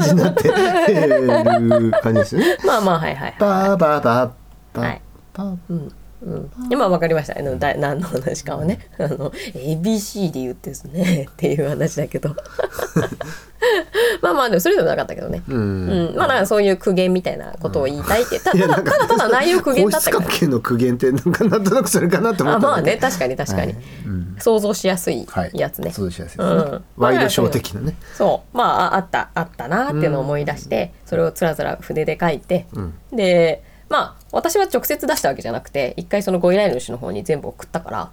Speaker 2: じになって [LAUGHS] る感じですよね。
Speaker 1: まあまあはいはい
Speaker 2: パーパーパーパー
Speaker 1: はい
Speaker 2: パー。
Speaker 1: うんうん、今分かりました。あのだ何の話かはね。あの ABC で言ってですねっていう話だけど [LAUGHS] まあまあでもそれでもなかったけどね、
Speaker 2: う
Speaker 1: うん。んまあだからそういう苦言みたいなことを言いたいって。たただただただ内容苦言
Speaker 2: 皇
Speaker 1: だったから。
Speaker 2: 室関係の苦言ってなんかなんとなくそれかなって思った
Speaker 1: あまあね確かに確かに、
Speaker 2: はい。うん。
Speaker 1: 想像しやすい
Speaker 2: はい
Speaker 1: やつね、
Speaker 2: そうしやすいです。ね、
Speaker 1: うん。
Speaker 2: ワイドショー的なね。
Speaker 1: そう。まあああったあったなっていうのを思い出して、それをつらつら筆で書いて、
Speaker 2: うん。
Speaker 1: でまあ私は直接出したわけじゃなくて一回そのご依頼主の方に全部送ったから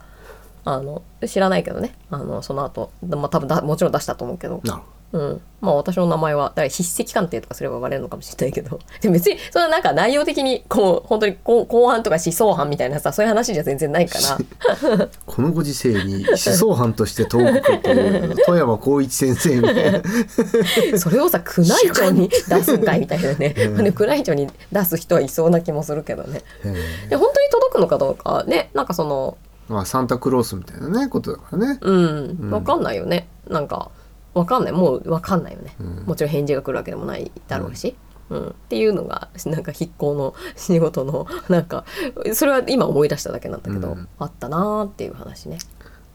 Speaker 1: あの知らないけどね。あのその後、まあ多分だもちろん出したと思うけど、
Speaker 2: なるほ
Speaker 1: うん、まあ私の名前はだから筆跡鑑定とかすればバレるのかもしれないけど。[LAUGHS] でも別にそんななんか内容的にこう本当にこう後半とか思想犯みたいなさそういう話じゃ全然ないから。
Speaker 2: ど [LAUGHS] このご時世に思想犯として東北という [LAUGHS] 富山光一先生みたいな
Speaker 1: それをさ宮内庁に出すんかいみたいなね、で宮内庁に出す人はいそうな気もするけどね。
Speaker 2: え
Speaker 1: で本当に届くのかどうかねなんかその
Speaker 2: ーまあサンタクロースみたいなねことだからね。
Speaker 1: うん。分かんないよね、なんか分かんない。もう分かんないよね、もちろん返事が来るわけでもないだろうし、うん。っていうのがなんか筆行の [LAUGHS] 仕事のなんかそれは今思い出しただけなんだけど、
Speaker 2: うん。
Speaker 1: あったなーっていう話ね。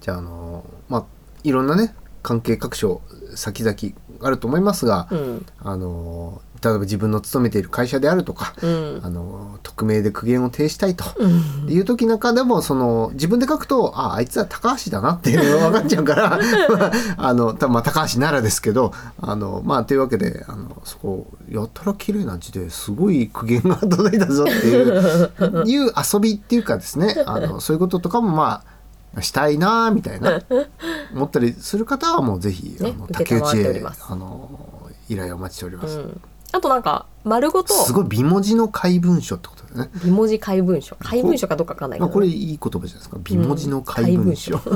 Speaker 2: じゃああのまあいろんなね関係各所先々あると思いますが、
Speaker 1: うん。
Speaker 2: あの例えば自分の勤めている会社であるとか、
Speaker 1: うん。
Speaker 2: あの匿名で苦言を呈したいと
Speaker 1: うん。
Speaker 2: いう時なんかでもその自分で書くとああいつは高橋だなっていうのが [LAUGHS] 分かっちゃうからまああの多分まあ高橋ならですけどあのまあというわけであのそこやたら綺麗な字ですごい苦言が届いたぞっていう [LAUGHS] いう遊びっていうかですねあのそういうこととかもまあしたいなみたいな思ったりする方はもうぜひ、
Speaker 1: ね
Speaker 2: あの竹内へあの依頼をお待ちしております。
Speaker 1: うんあとなんか丸ごと。
Speaker 2: すごい美文字の怪文書ってことだね。
Speaker 1: 美文字怪文書。怪文書かどうかわかんないけ
Speaker 2: まあ、
Speaker 1: ど、
Speaker 2: これいい言葉じゃないですか。美文字の怪文書。[LAUGHS]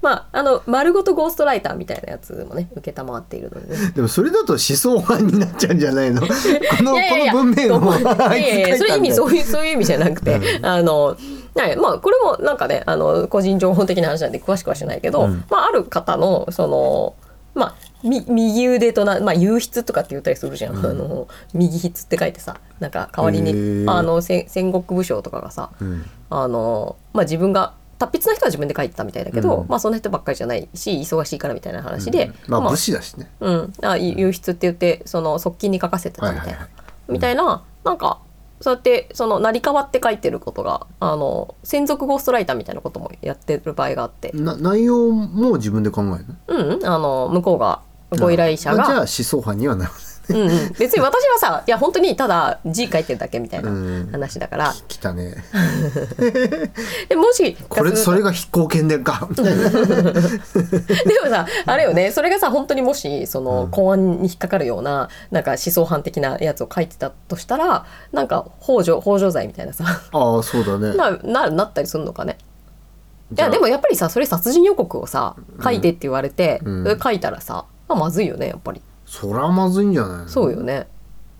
Speaker 1: まああの丸ごとゴーストライターみたいなやつもね承っているのでね。
Speaker 2: でもそれだと思想犯になっちゃうんじゃないの？[LAUGHS] この文面を
Speaker 1: いやいやいや [LAUGHS] それ意味そう
Speaker 2: う
Speaker 1: いうそういう意味じゃなくて、あのはいまあこれもなんかねあの個人情報的な話なんで詳しくはしないけど、
Speaker 2: うん。
Speaker 1: まあある方のそのまあみ右腕とな、まあ、右筆とかって言ったりするじゃん、あの右筆って書いてさなんか代わりに。あの戦戦国武将とかがさ
Speaker 2: うん。
Speaker 1: あの、まあ、自分が達筆な人は自分で書いてたみたいだけど、
Speaker 2: うん。
Speaker 1: まあそんな人ばっかりじゃないし忙しいからみたいな話で、
Speaker 2: まあ武士だしね。
Speaker 1: うん、あ輸出って言ってその側近に書かせてたみたいな、
Speaker 2: はいはいはい。
Speaker 1: みたいななんかそうやってその成り代わって書いてることがあの専属ゴーストライターみたいなこともやってる場合があって、
Speaker 2: な内容も自分で考えるの？
Speaker 1: うん、あの向こうがご依頼者
Speaker 2: あじゃあ
Speaker 1: が、
Speaker 2: 思想犯にはなる
Speaker 1: うんうん、別に私はさいや本当にただ字書いてるだけみたいな
Speaker 2: うん。
Speaker 1: 話だから、
Speaker 2: 来たね。[LAUGHS]
Speaker 1: でもし
Speaker 2: これそれが筆行剣でか
Speaker 1: でもさ [LAUGHS] あれよね。それがさ本当にもしその公安に引っかかるようななんか思想犯的なやつを書いてたとしたらなんか幇助幇助罪みたいなさ。
Speaker 2: ああそうだね。
Speaker 1: なななったりするのかね。いやでもやっぱりさそれ殺人予告をさ書いてって言われて、
Speaker 2: うん。
Speaker 1: それ書いたらさ、まあ、まずいよねやっぱり。
Speaker 2: そりゃまずいんじゃないの？
Speaker 1: そうよね。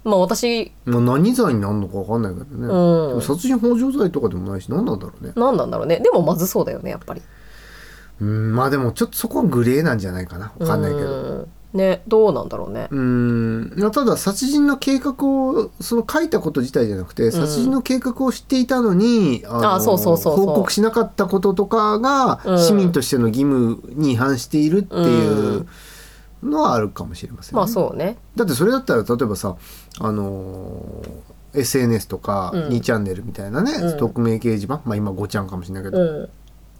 Speaker 1: まあ私
Speaker 2: まあ何罪になるのかわかんないけどね、
Speaker 1: うん。
Speaker 2: でも殺人幇助罪とかでもないし何なんだろうね。
Speaker 1: 何なんだろうね。でもまずそうだよねやっぱり。
Speaker 2: うんまあでもちょっとそこはグレーなんじゃないかな。わかんないけど。
Speaker 1: うん。ねどうなんだろうね。
Speaker 2: うん。ただ殺人の計画をその書いたこと自体じゃなくて、殺人の計画を知っていたのにあの
Speaker 1: あそうそうそうそう。
Speaker 2: 報告しなかったこととかが、
Speaker 1: うん。
Speaker 2: 市民としての義務に違反しているっていうのはあるかもしれませんね、
Speaker 1: まあそうね。
Speaker 2: だってそれだったら例えばさあのー SNS とか
Speaker 1: うん。
Speaker 2: 2チャンネルみたいなね、
Speaker 1: うん。
Speaker 2: 匿名掲示板まあ今5ちゃんかもしれないけど、
Speaker 1: う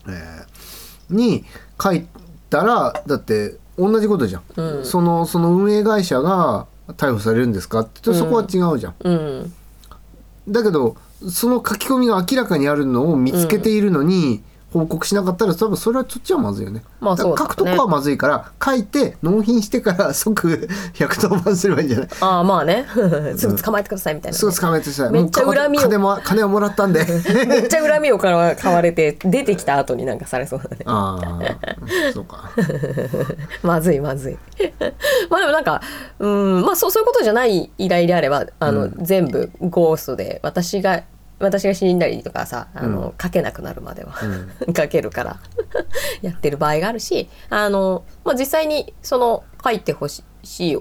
Speaker 1: ん。
Speaker 2: えーに書いたらだって同じことじゃん、
Speaker 1: うん。
Speaker 2: そのその運営会社が逮捕されるんですかってそこは違うじゃん、
Speaker 1: うん。
Speaker 2: だけどその書き込みが明らかにあるのを見つけているのに、報告しなかったら多分それはそっちはまずいよね。
Speaker 1: まあそうだね。
Speaker 2: 書くとこはまずいから書いて納品してから [LAUGHS] 即110番すればいいんじゃない？
Speaker 1: ああまあね。すぐ捕まえてくださいみたいなね、
Speaker 2: すぐ捕まえてさ
Speaker 1: めっちゃ恨みを。
Speaker 2: 金も金をもらったんで。[LAUGHS]
Speaker 1: めっちゃ恨みを買われて出てきた後になんかされそうだね。
Speaker 2: ああそうか。
Speaker 1: まずいまずい。[LAUGHS] まあでもなんかうんまあそうそういうことじゃない依頼であればあの、全部ゴーストで私が私が死んだりとかさあの、書けなくなるまでは、[LAUGHS] 書けるから。[LAUGHS] やってる場合があるしあの、まあ、実際にその書いてほしい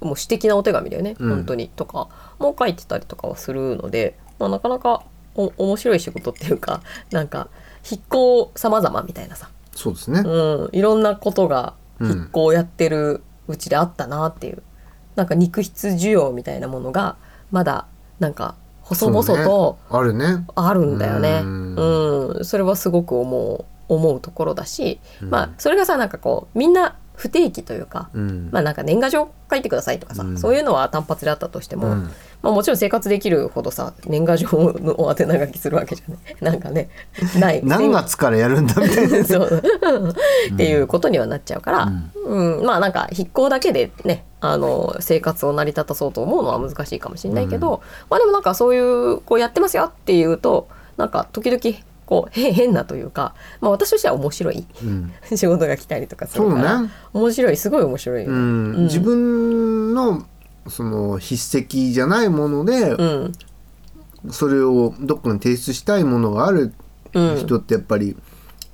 Speaker 1: もう詩的なお手紙だよね、
Speaker 2: うん。
Speaker 1: 本当に。とかもう書いてたりとかはするので、まあ、なかなかお面白い仕事っていうか [LAUGHS] なんか筆行様々みたいなさ。
Speaker 2: そうですね、
Speaker 1: うん、いろんなことが
Speaker 2: うん。
Speaker 1: 筆行やってるうちであったなっていう、なんか肉筆需要みたいなものがまだなんか細々
Speaker 2: そうね。
Speaker 1: と
Speaker 2: あるね。
Speaker 1: あるんだよね。
Speaker 2: う
Speaker 1: うん。ん、それはすごく思う思うところだし、まあそれがさなんかこうみんな不定期というか、
Speaker 2: うん。
Speaker 1: まあなんか年賀状書いてくださいとかさ、
Speaker 2: うん。
Speaker 1: そういうのは単発であったとしても、
Speaker 2: うん。
Speaker 1: まあもちろん生活できるほどさ年賀状の宛名書きするわけじゃない [LAUGHS] なんかねない。
Speaker 2: 何月からやるんだみたいな [LAUGHS]
Speaker 1: そう。っていうことにはなっちゃうから、うん。まあなんか筆行だけでねあの生活を成り立たそうと思うのは難しいかもしれないけど、まあでもなんかそういうこうやってますよっていうとなんか時々こうへ変なというか、まあ、私としては面白い
Speaker 2: うん。
Speaker 1: 仕事が来たりとかするから、
Speaker 2: ね。
Speaker 1: 面白いすごい面白いよ
Speaker 2: う
Speaker 1: ね。
Speaker 2: ん。自分のその筆跡じゃないもので、
Speaker 1: うん。
Speaker 2: それをどっかに提出したいものがある
Speaker 1: うん。
Speaker 2: 人ってやっぱり、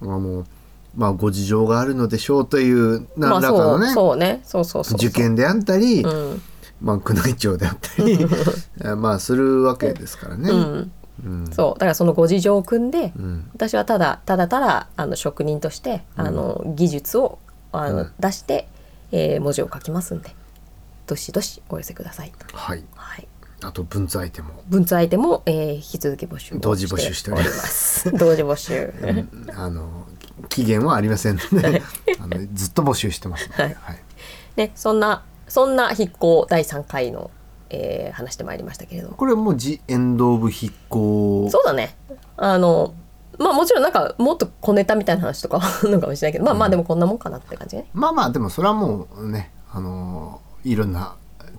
Speaker 2: あのまあご事情があるのでしょうという
Speaker 1: まあ
Speaker 2: 何らかのね,、
Speaker 1: そうそうね。そうそう
Speaker 2: 受験であったり、
Speaker 1: うん。
Speaker 2: まあ宮内庁であったりえ [LAUGHS] まあするわけですからね。
Speaker 1: うん。
Speaker 2: うん
Speaker 1: そう。だからそのご事情を組んで、
Speaker 2: うん。
Speaker 1: 私はただただただあの職人として、あの技術をあの、
Speaker 2: うん。
Speaker 1: 出して、えー文字を書きますんで。どしどしお寄せくださいと、
Speaker 2: はい、
Speaker 1: はい、
Speaker 2: あと文在でも。
Speaker 1: 文通相手も、えー引き続き募集を
Speaker 2: 同時募集しております。[LAUGHS]
Speaker 1: 同時募集。
Speaker 2: あの期限はありませんので [LAUGHS] あのずっと募集してますので、
Speaker 1: はい。
Speaker 2: はい。
Speaker 1: ねそんなそんな筆行第3回の、えー話してまいりましたけれども。
Speaker 2: これもうジ・エンド・オブ・筆行
Speaker 1: そうだね。あのまあもちろんなんかもっと小ネタみたいな話とかはあるのかもしれないけどまあまあでもこんなもんかなって感じね。
Speaker 2: まあまあでもそれはもうねあのいろんな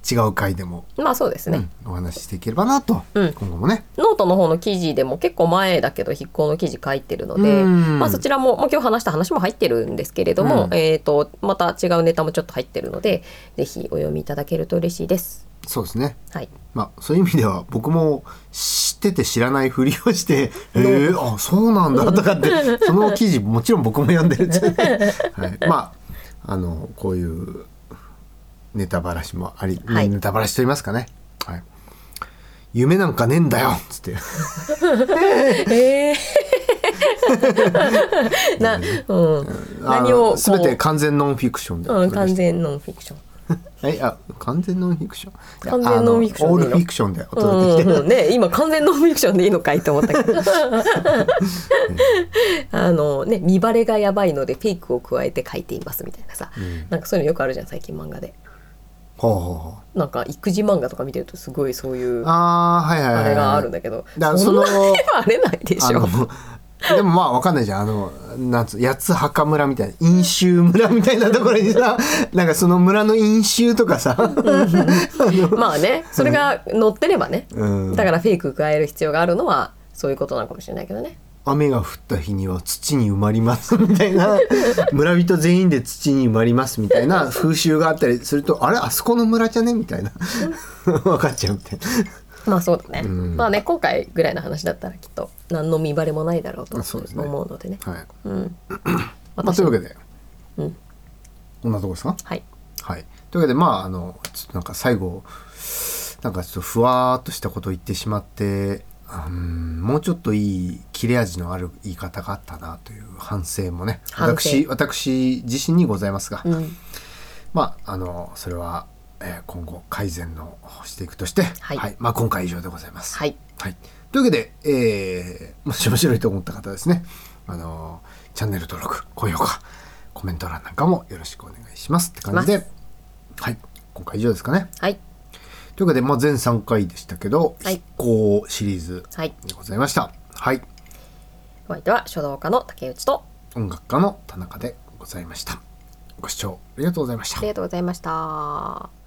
Speaker 2: 違う回でも、
Speaker 1: まあそうですね、
Speaker 2: うん。お話ししていければなと、
Speaker 1: うん。
Speaker 2: 今後もね。
Speaker 1: ノートの方の記事でも結構前だけど筆行の記事書いてるので、
Speaker 2: うん。
Speaker 1: まあ、そちらも、まあ、今日話した話も入ってるんですけれども、
Speaker 2: うん。
Speaker 1: えー、とまた違うネタもちょっと入ってるのでぜひお読みいただけると嬉しいです。
Speaker 2: そうですね。
Speaker 1: はい、
Speaker 2: まあそういう意味では僕も知ってて知らないふりをして「[LAUGHS] えー、あそうなんだ」とかって [LAUGHS] その記事もちろん僕も読んでるんではい、まああのこういうネタばらしもあり、
Speaker 1: はい。
Speaker 2: ネタばらしと言いますかね、はい、夢なんかねえんだよっつって。[LAUGHS]
Speaker 1: えー。[LAUGHS] な、うん、何を
Speaker 2: すべて完全ノンフィクションで、
Speaker 1: うん、完全ノンフィクション。
Speaker 2: はい、あ完全ノンフィクション？
Speaker 1: 完全ノンフィクション
Speaker 2: オールフィクションでお
Speaker 1: う
Speaker 2: 届けして、
Speaker 1: んうんね、今完全ノンフィクションでいいのかいと思ったけど。[LAUGHS] あのね見バレがやばいのでフェイクを加えて書いていますみたいなさ、なんかそういうのよくあるじゃん最近漫画で
Speaker 2: ほうほうほう
Speaker 1: なんか育児漫画とか見てるとすごいそういう
Speaker 2: あーはいはいはいはい。
Speaker 1: あれがあるんだけど、あれないでしょ。
Speaker 2: でもまあわかんないじゃん。あのなんつう八つ墓村みたいな飲酒村みたいなところにさ [LAUGHS] なんかその村の飲酒とかさ、[LAUGHS]
Speaker 1: まあねそれが載ってればね、
Speaker 2: うん。
Speaker 1: だからフェイク加える必要があるのはそういうことなのかもしれないけどね
Speaker 2: 雨が降った日には土に埋まりますみたいな [LAUGHS] 村人全員で土に埋まりますみたいな風習があったりするとあれ？あそこの村じゃね？みたいな。分かっちゃうみたいな。
Speaker 1: まあそうだね、
Speaker 2: ん。
Speaker 1: まあね今回ぐらいの話だったらきっと何の見バレもないだろうと
Speaker 2: そうですね。
Speaker 1: 思うのでね。
Speaker 2: はい。
Speaker 1: うん。
Speaker 2: まあ、というわけで、
Speaker 1: うん。
Speaker 2: こんなとこですか？
Speaker 1: はい。
Speaker 2: はい。というわけで、まあ、あの、ちょっとなんか最後、なんかちょっとふわーっとしたことを言ってしまって、うん、もうちょっといい切れ味のある言い方があったなという反省もね、私、私自身にございますが、
Speaker 1: うん。
Speaker 2: まあ、あの、それは、えー今後改善のしていくとして、
Speaker 1: はい。
Speaker 2: まあ、今回以上でございます。
Speaker 1: はい。
Speaker 2: はい。というわけで、えー、もし面白いと思った方はですね、あのーチャンネル登録、高評価、コメント欄なんかもよろしくお願いしますって感じで、はい。今回以上ですかね。
Speaker 1: はい
Speaker 2: というわけで、まあ、全3回でしたけど、
Speaker 1: はい
Speaker 2: 筆行シリーズ
Speaker 1: はい
Speaker 2: でございました。はい。
Speaker 1: お相手は書道家の竹内と
Speaker 2: 音楽家の田中でございました。ご視聴ありがとうございました
Speaker 1: あり。がとうございました。